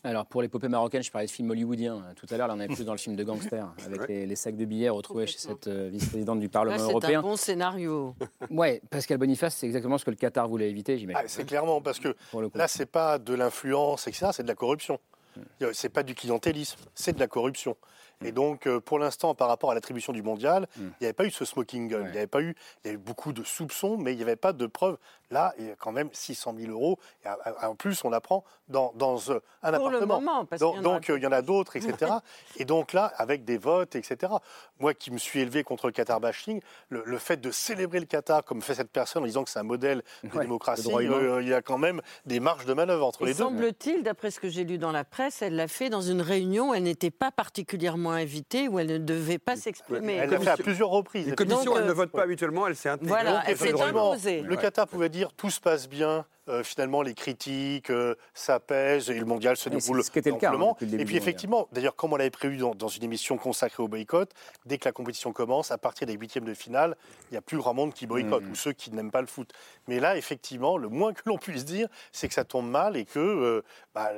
Alors, pour l'épopée marocaine, je parlais de film hollywoodien. Tout à l'heure, là, on avait plus dans le film de gangster, avec les, sacs de billets retrouvés chez cette euh, vice-présidente du Parlement européen. C'est un bon scénario. Oui, Pascal Boniface, c'est exactement ce que le Qatar voulait éviter, j'imagine. Ah, c'est clairement, parce que là, c'est pas de l'influence, etc., c'est de la corruption. Hmm. C'est pas du clientélisme, c'est de la corruption. Et donc, euh, pour l'instant, par rapport à l'attribution du mondial, hmm. il n'y avait pas eu ce smoking gun. Il y avait pas eu, il y a eu beaucoup de soupçons, mais il n'y avait pas de preuves. Là, il y a quand même 600 000 euros. Et en plus, on apprend dans, dans euh, un appartement. donc, il y en a, d'autres, etc. [laughs] et donc là, avec des votes, etc. Moi, qui me suis élevé contre le Qatar bashing, le, fait de célébrer le Qatar comme fait cette personne en disant que c'est un modèle de démocratie, euh, il y a quand même des marges de manœuvre entre les deux. Semble-t-il, d'après ce que j'ai lu dans la presse, elle l'a fait dans une réunion. Elle n'était pas particulièrement invitée où elle ne devait pas s'exprimer. Elle l'a fait à plusieurs reprises. Les commissions, elle ne vote pas habituellement, elle s'est intégrée. Voilà, elle s'est imposée. Le Qatar pouvait dire tout se passe bien, euh, finalement les critiques, euh, pèse et le mondial se déroule ce le cas, hein, et puis effectivement, d'ailleurs, comme on l'avait prévu dans, une émission consacrée au boycott, dès que la compétition commence, à partir des huitièmes de finale, il n'y a plus grand monde qui boycotte mmh. ou ceux qui n'aiment pas le foot. Mais là, effectivement, le moins que l'on puisse dire, c'est que ça tombe mal et que euh, bah,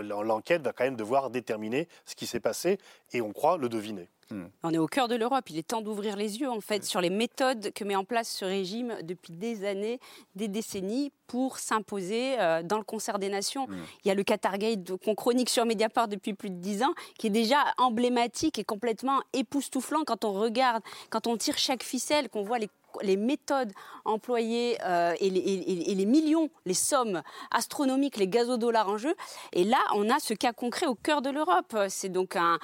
l'enquête va quand même devoir déterminer ce qui s'est passé et on croit le deviner. Hmm. On est au cœur de l'Europe. Il est temps d'ouvrir les yeux en fait sur les méthodes que met en place ce régime depuis des années, des décennies, pour s'imposer euh, dans le concert des nations. Hmm. Il y a le Qatargate qu'on chronique sur Mediapart depuis plus de dix ans, qui est déjà emblématique et complètement époustouflant quand on regarde, quand on tire chaque ficelle, qu'on voit les les méthodes employées euh, et, les, millions, les sommes astronomiques, les gazodollars en jeu. Et là, on a ce cas concret au cœur de l'Europe. C'est donc un,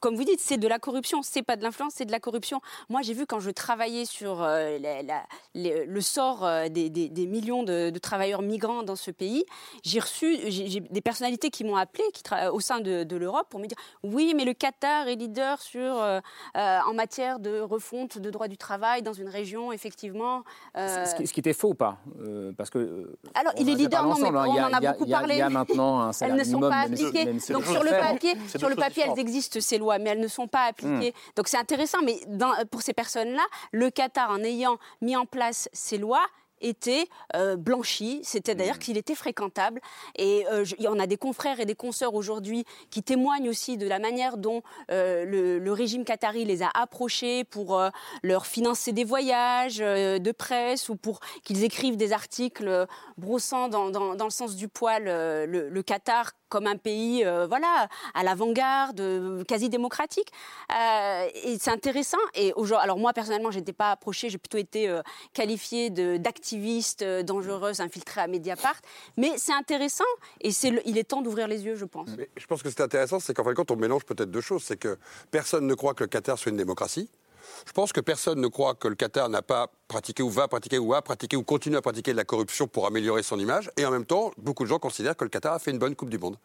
comme vous dites, c'est de la corruption. C'est pas de l'influence, c'est de la corruption. Moi, j'ai vu quand je travaillais sur euh, le sort euh, des, millions de, travailleurs migrants dans ce pays, j'ai reçu des personnalités qui m'ont appelé au sein de, l'Europe pour me dire oui, mais le Qatar est leader sur, en matière de refonte de droit du travail dans une région, effectivement. Euh, ce, qui, était faux ou pas euh, Parce que. Euh, Alors, il est leader, non, mais on en a, beaucoup parlé. Il y a maintenant un salaire Elles ne sont pas appliquées. Donc, sur le papier, sur le papier elles existent, ces lois, mais elles ne sont pas appliquées. Hmm. Donc, c'est intéressant, mais dans, pour ces personnes-là, le Qatar, en ayant mis en place ces lois, était euh, blanchi, c'était d'ailleurs mmh. qu'il était fréquentable. Et euh, il y en a des confrères et des consoeurs aujourd'hui qui témoignent aussi de la manière dont euh, le, régime qatari les a approchés pour leur financer des voyages de presse ou pour qu'ils écrivent des articles brossant dans, le sens du poil le, le Qatar comme un pays euh, voilà, à l'avant-garde, euh, quasi démocratique. Euh, et c'est intéressant. Et alors moi, personnellement, je n'étais pas approchée, j'ai plutôt été qualifiée d'activiste dangereuse, infiltrée à Mediapart. Mais c'est intéressant et c'est il est temps d'ouvrir les yeux, je pense. je pense que c'est intéressant, c'est qu'en fin de compte, on mélange peut-être deux choses. C'est que personne ne croit que le Qatar soit une démocratie. Je pense que personne ne croit que le Qatar n'a pas pratiqué ou va pratiquer ou a pratiqué ou continue à pratiquer de la corruption pour améliorer son image. Et en même temps, beaucoup de gens considèrent que le Qatar a fait une bonne Coupe du Monde.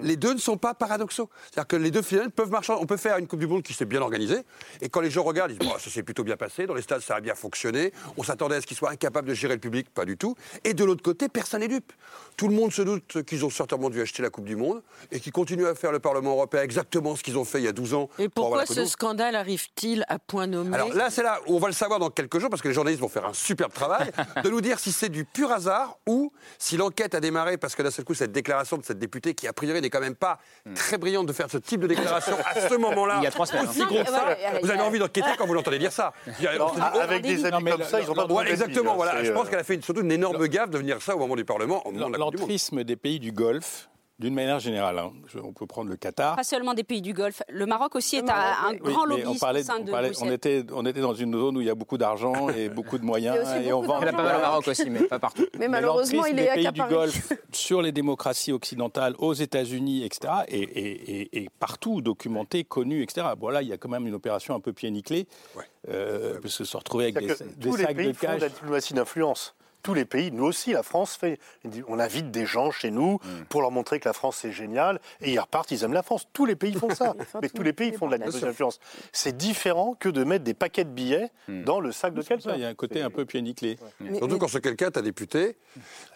Les deux ne sont pas paradoxaux. C'est-à-dire que les deux finales peuvent marcher. On peut faire une Coupe du Monde qui s'est bien organisée. Et quand les gens regardent, ils disent ça s'est plutôt bien passé. Dans les stades, ça a bien fonctionné. On s'attendait à ce qu'ils soient incapables de gérer le public. Pas du tout. Et de l'autre côté, personne n'est dupe. Tout le monde se doute qu'ils ont certainement dû acheter la Coupe du Monde et qu'ils continuent à faire le Parlement européen exactement ce qu'ils ont fait il y a 12 ans. Et pourquoi ce scandale arrive-t-il à point nommé? Alors là, c'est là où on va le savoir dans quelques jours parce que les journalistes vont faire un superbe travail [laughs] de nous dire si c'est du pur hasard ou si l'enquête a démarré parce que d'un seul coup, cette déclaration de cette députée qui, a priori, n'est quand même pas hmm. très brillante de faire ce type de déclaration à ce moment-là. Il y a trois semaines. Aussi gros que ça. Vous avez envie d'enquêter quand vous l'entendez dire ça. avec des amis comme ça, ils ont pas besoin Exactement, voilà. Je pense qu'elle a fait surtout une énorme gaffe de venir ça au moment du Parlement. L'entrisme des pays du Golfe d'une manière générale, hein. on peut prendre le Qatar. Pas seulement des pays du Golfe. Le Maroc aussi est un, grand lobbyiste on parlait, on, était, on était dans une zone où il y a beaucoup d'argent et [laughs] beaucoup de moyens. Et, on vend. Il y a pas mal au Maroc aussi, mais pas partout. Mais malheureusement, il est des pays du Golfe sur les démocraties occidentales, aux États-Unis, etc. Et, partout documenté, connu, etc. Bon là, il y a quand même une opération un peu pied nickelé, euh, parce que se retrouver avec des, des sacs de cash. la diplomatie d'influence tous les pays, nous aussi, la France fait. On invite des gens chez nous mm. pour leur montrer que la France c'est génial et ils repartent, ils aiment la France. Tous les pays font ça. [laughs] Mais tous les pays font de la négociation d'influence. C'est différent que de mettre des paquets de billets mm. dans le sac de quelqu'un. Il y a un côté un peu pied nickelé. Surtout quand c'est quelqu'un, ta député,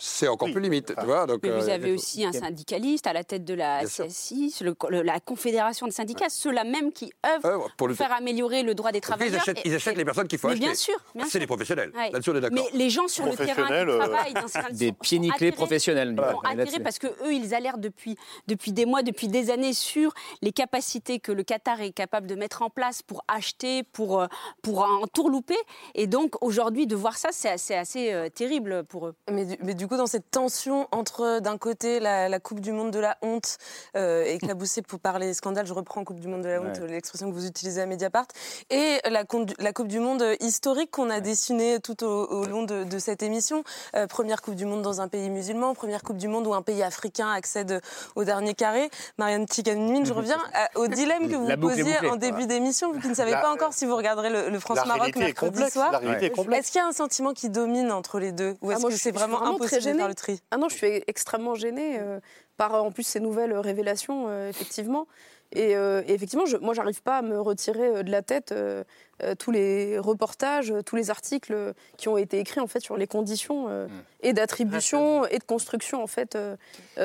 c'est encore plus limite. Tu vois, donc, mais vous euh, avez aussi un syndicaliste à la tête de la CSI, la Confédération des syndicats, ceux-là même qui œuvrent pour, faire améliorer le droit des travailleurs. Ils achètent, les personnes qu'il faut acheter. Bien sûr. C'est les professionnels. Là-dessus, on est d'accord. Mais les gens sur le terrain euh, des pieds nickelés professionnels. Ils sont parce que eux, ils alertent depuis, depuis des mois, depuis des années sur les capacités que le Qatar est capable de mettre en place pour acheter, pour, euh, pour en tourlouper. Et donc, aujourd'hui, de voir ça, c'est assez, assez euh, terrible pour eux. Mais du, mais du, coup, dans cette tension entre, d'un côté, la, Coupe du Monde de la honte, euh, éclaboussée pour parler scandale, je reprends Coupe du Monde de la honte, l'expression que vous utilisez à Mediapart, et la, la Coupe du Monde historique qu'on a dessinée tout au, long de, de cette émission. Euh, première Coupe du Monde dans un pays musulman, première Coupe du Monde où un pays africain accède au dernier carré. Marianne Tikanouine, je reviens [laughs] au dilemme que vous posiez en début d'émission, vous qui ne savez pas encore si vous regarderez le, France-Maroc mercredi soir. Est-ce qu'il y a un sentiment qui domine entre les deux Ou ah, est-ce que c'est vraiment, impossible de faire le tri? Ah non, je suis extrêmement gênée euh, par en plus ces nouvelles révélations, euh, effectivement. Et, effectivement, je, moi, j'arrive pas à me retirer de la tête euh, tous les reportages, tous les articles qui ont été écrits en fait sur les conditions euh, mm. et d'attribution et de construction en fait euh,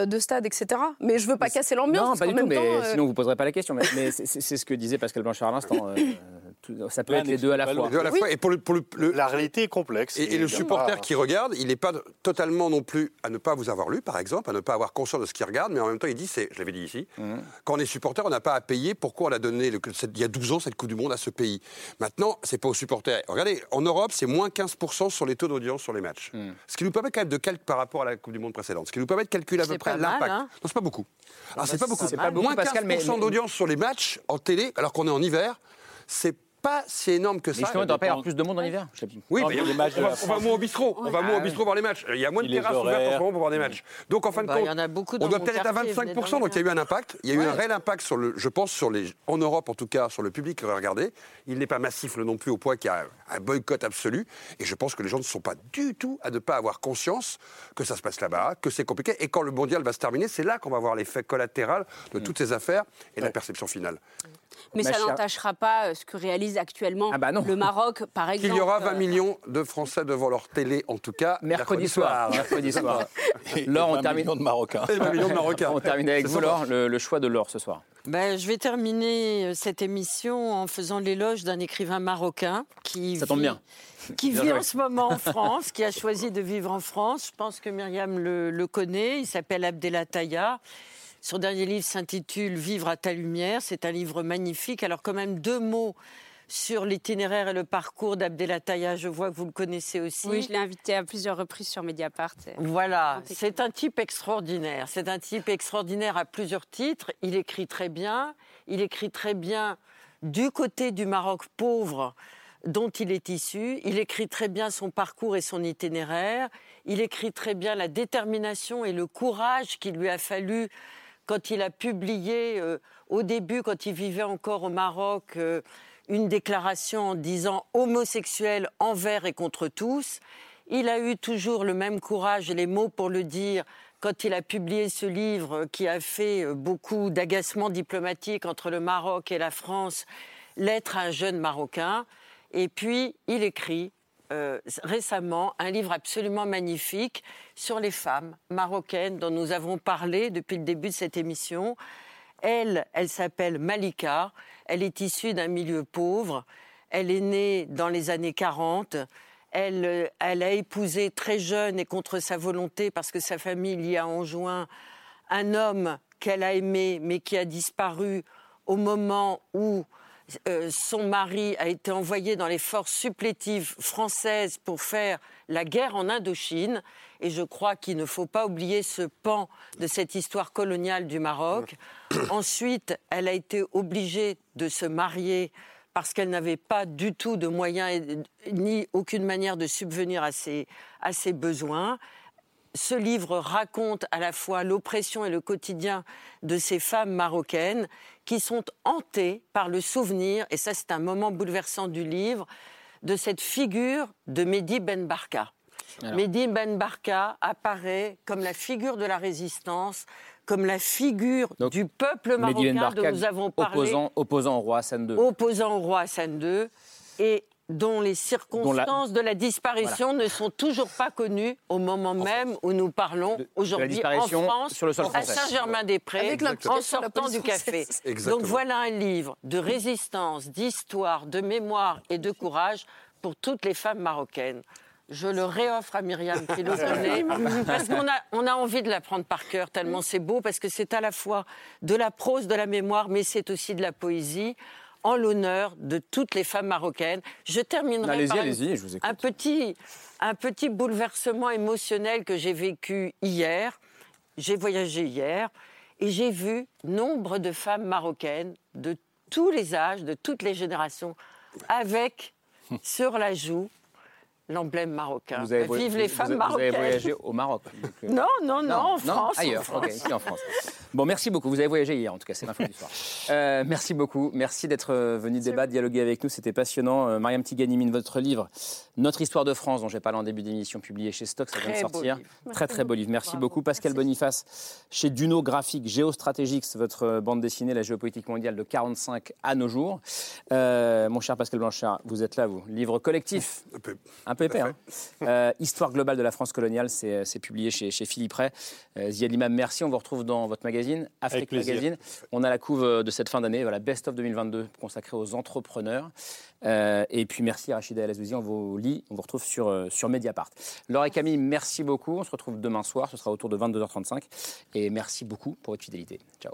de stades, etc. Mais je veux pas casser l'ambiance. Non, pas du tout. mais sinon vous poserez pas la question. Mais, c'est ce que disait Pascal Blanchard à l'instant. Ça peut être les deux à la fois. Et pour, le, la réalité est complexe. Et, le supporter qui regarde, il n'est pas totalement non plus à ne pas vous avoir lu, par exemple, à ne pas avoir conscience de ce qu'il regarde, mais en même temps, il dit, je l'avais dit ici, mm. quand on est supporter, on n'a pas à payer. Pourquoi on a donné il y a 12 ans cette Coupe du Monde à ce pays Maintenant, c'est pas aux supporters. Regardez, en Europe, c'est moins 15% sur les taux d'audience sur les matchs. Hmm. Ce qui nous permet quand même de calculer par rapport à la Coupe du Monde précédente. Ce qui nous permet de calculer à peu près l'impact. Hein. non, c'est pas beaucoup. Alors, c'est pas beaucoup. C'est pas beaucoup. Moins 15% d'audience sur les matchs en télé, alors qu'on est en hiver, c'est pas si énorme que ça. Mais justement, il ne doit pas y avoir plus de monde en hiver Oui, Non, mais mais on, les matchs de va, on va moins au bistrot. On va Ah moins au bistrot voir les matchs. Il y a moins de terrasses ouvertes en ce moment pour voir des matchs. Donc en fin de compte, il y en a beaucoup on doit peut-être être à quartier, 25 venez dans donc il y a eu un impact. Il y a eu Ouais. un réel impact sur le, je pense, sur les, en Europe en tout cas, sur le public qui aurait regardé. Il n'est pas massif non plus au point qu'il y a un boycott absolu. Et je pense que les gens ne sont pas du tout à ne pas avoir conscience que ça se passe là-bas, que c'est compliqué. Et quand le mondial va se terminer, c'est là qu'on va voir l'effet collatéral de toutes ces affaires et la perception finale. Mais Ma ça n'entachera pas euh, ce que réalise actuellement le Maroc, par exemple. Qu'il y aura 20 euh, millions de Français devant leur télé, en tout cas, Mercredi soir. Mercredi [laughs] soir. Et Laure, on 20 termine. millions de Marocains. Et 20 millions de Marocains. On termine avec vous. Laure, le, le choix de Laure ce soir. Ben, je vais terminer euh, cette émission en faisant l'éloge d'un écrivain marocain qui Ça tombe vit- bien. qui Bien vit en ce moment en France, qui a choisi de vivre en France. Je pense que Myriam le, le connaît. Il s'appelle Abdelataya. Son dernier livre s'intitule Vivre à ta lumière. C'est un livre magnifique. Alors, quand même, deux mots sur l'itinéraire et le parcours d'Abdelataya. Je vois que vous le connaissez aussi. Oui, je l'ai invité à plusieurs reprises sur Mediapart. Voilà, c'est un type extraordinaire. C'est un type extraordinaire à plusieurs titres. Il écrit très bien. Il écrit très bien du côté du Maroc pauvre dont il est issu. Il écrit très bien son parcours et son itinéraire. Il écrit très bien la détermination et le courage qu'il lui a fallu quand il a publié euh, au début, quand il vivait encore au Maroc, euh, une déclaration en disant homosexuel envers et contre tous. Il a eu toujours le même courage et les mots pour le dire quand il a publié ce livre qui a fait euh, beaucoup d'agacements diplomatiques entre le Maroc et la France, Lettre à un jeune Marocain. Et puis, il écrit euh, récemment un livre absolument magnifique sur les femmes marocaines dont nous avons parlé depuis le début de cette émission. Elle, elle s'appelle Malika. Elle est issue d'un milieu pauvre. Elle est née dans les années 40. Elle, elle a épousé très jeune et contre sa volonté parce que sa famille lui a enjoint un homme qu'elle a aimé mais qui a disparu au moment où euh, son mari a été envoyé dans les forces supplétives françaises pour faire la guerre en Indochine. Et je crois qu'il ne faut pas oublier ce pan de cette histoire coloniale du Maroc. [coughs] Ensuite, elle a été obligée de se marier parce qu'elle n'avait pas du tout de moyens ni aucune manière de subvenir à ses, à ses besoins. Ce livre raconte à la fois l'oppression et le quotidien de ces femmes marocaines qui sont hantées par le souvenir, et ça c'est un moment bouleversant du livre, de cette figure de Mehdi Ben Barka. Alors. Mehdi Ben Barka apparaît comme la figure de la résistance, comme la figure du peuple Ben marocain Barka, dont nous avons parlé opposant, opposant au roi Hassan II. opposant au roi Hassan II et dont les circonstances de la disparition ne sont toujours pas connues au moment même où nous parlons aujourd'hui en France, sur le sol à. Saint-Germain-des-Prés, en sortant du café. Exactement. Donc voilà un livre de résistance, d'histoire, de mémoire et de courage pour toutes les femmes marocaines. Je le réoffre à Myriam qui le [laughs] connaît, parce qu'on a, on a envie de l'apprendre par cœur, tellement c'est beau, parce que c'est à la fois de la prose, de la mémoire, mais c'est aussi de la poésie, en l'honneur de toutes les femmes marocaines. Je terminerai par je vous un petit, un petit bouleversement émotionnel que j'ai vécu hier. J'ai voyagé hier et j'ai vu nombre de femmes marocaines de tous les âges, de toutes les générations, avec sur la joue l'emblème marocain. Vous avez, Vive les vous- femmes vous avez marocaines. voyagé au Maroc. donc, euh, [laughs] Non, non, non, en France, en ailleurs, France. ok, ici en France. Bon, merci beaucoup. Vous avez voyagé hier, en tout cas, c'est l'info du soir. [laughs] Euh, merci beaucoup. Merci d'être euh, venu débattre, dialoguer avec nous. C'était passionnant. Euh, Mariam Tiganimine, votre livre, Notre histoire de France, dont j'ai parlé en début d'émission, publié chez Stock, ça vient de sortir. livre. Très, très beau livre. Merci beaucoup. Pascal Boniface, chez Duno Graphique, Géostratégique, votre bande dessinée, la géopolitique mondiale de 45 à nos jours. Euh, mon cher Pascal Blanchard, vous êtes là, vous. Livre collectif. Un peu. Un peu épais, hein. Euh, Histoire globale de la France coloniale, c'est c'est publié chez, chez Philippe Ray. Euh, Ziad Imam, merci. On vous retrouve dans votre magazine, Afrique. Magazine. On a la couve euh, de cette fin d'année, voilà, Best of 2022, consacrée aux entrepreneurs. Euh, et puis merci Rachida El Azouzi, on vous lit, on vous retrouve sur, euh, sur Mediapart. Laure et Camille, merci beaucoup. On se retrouve demain soir, ce sera autour de 22h35. Et merci beaucoup pour votre fidélité. Ciao.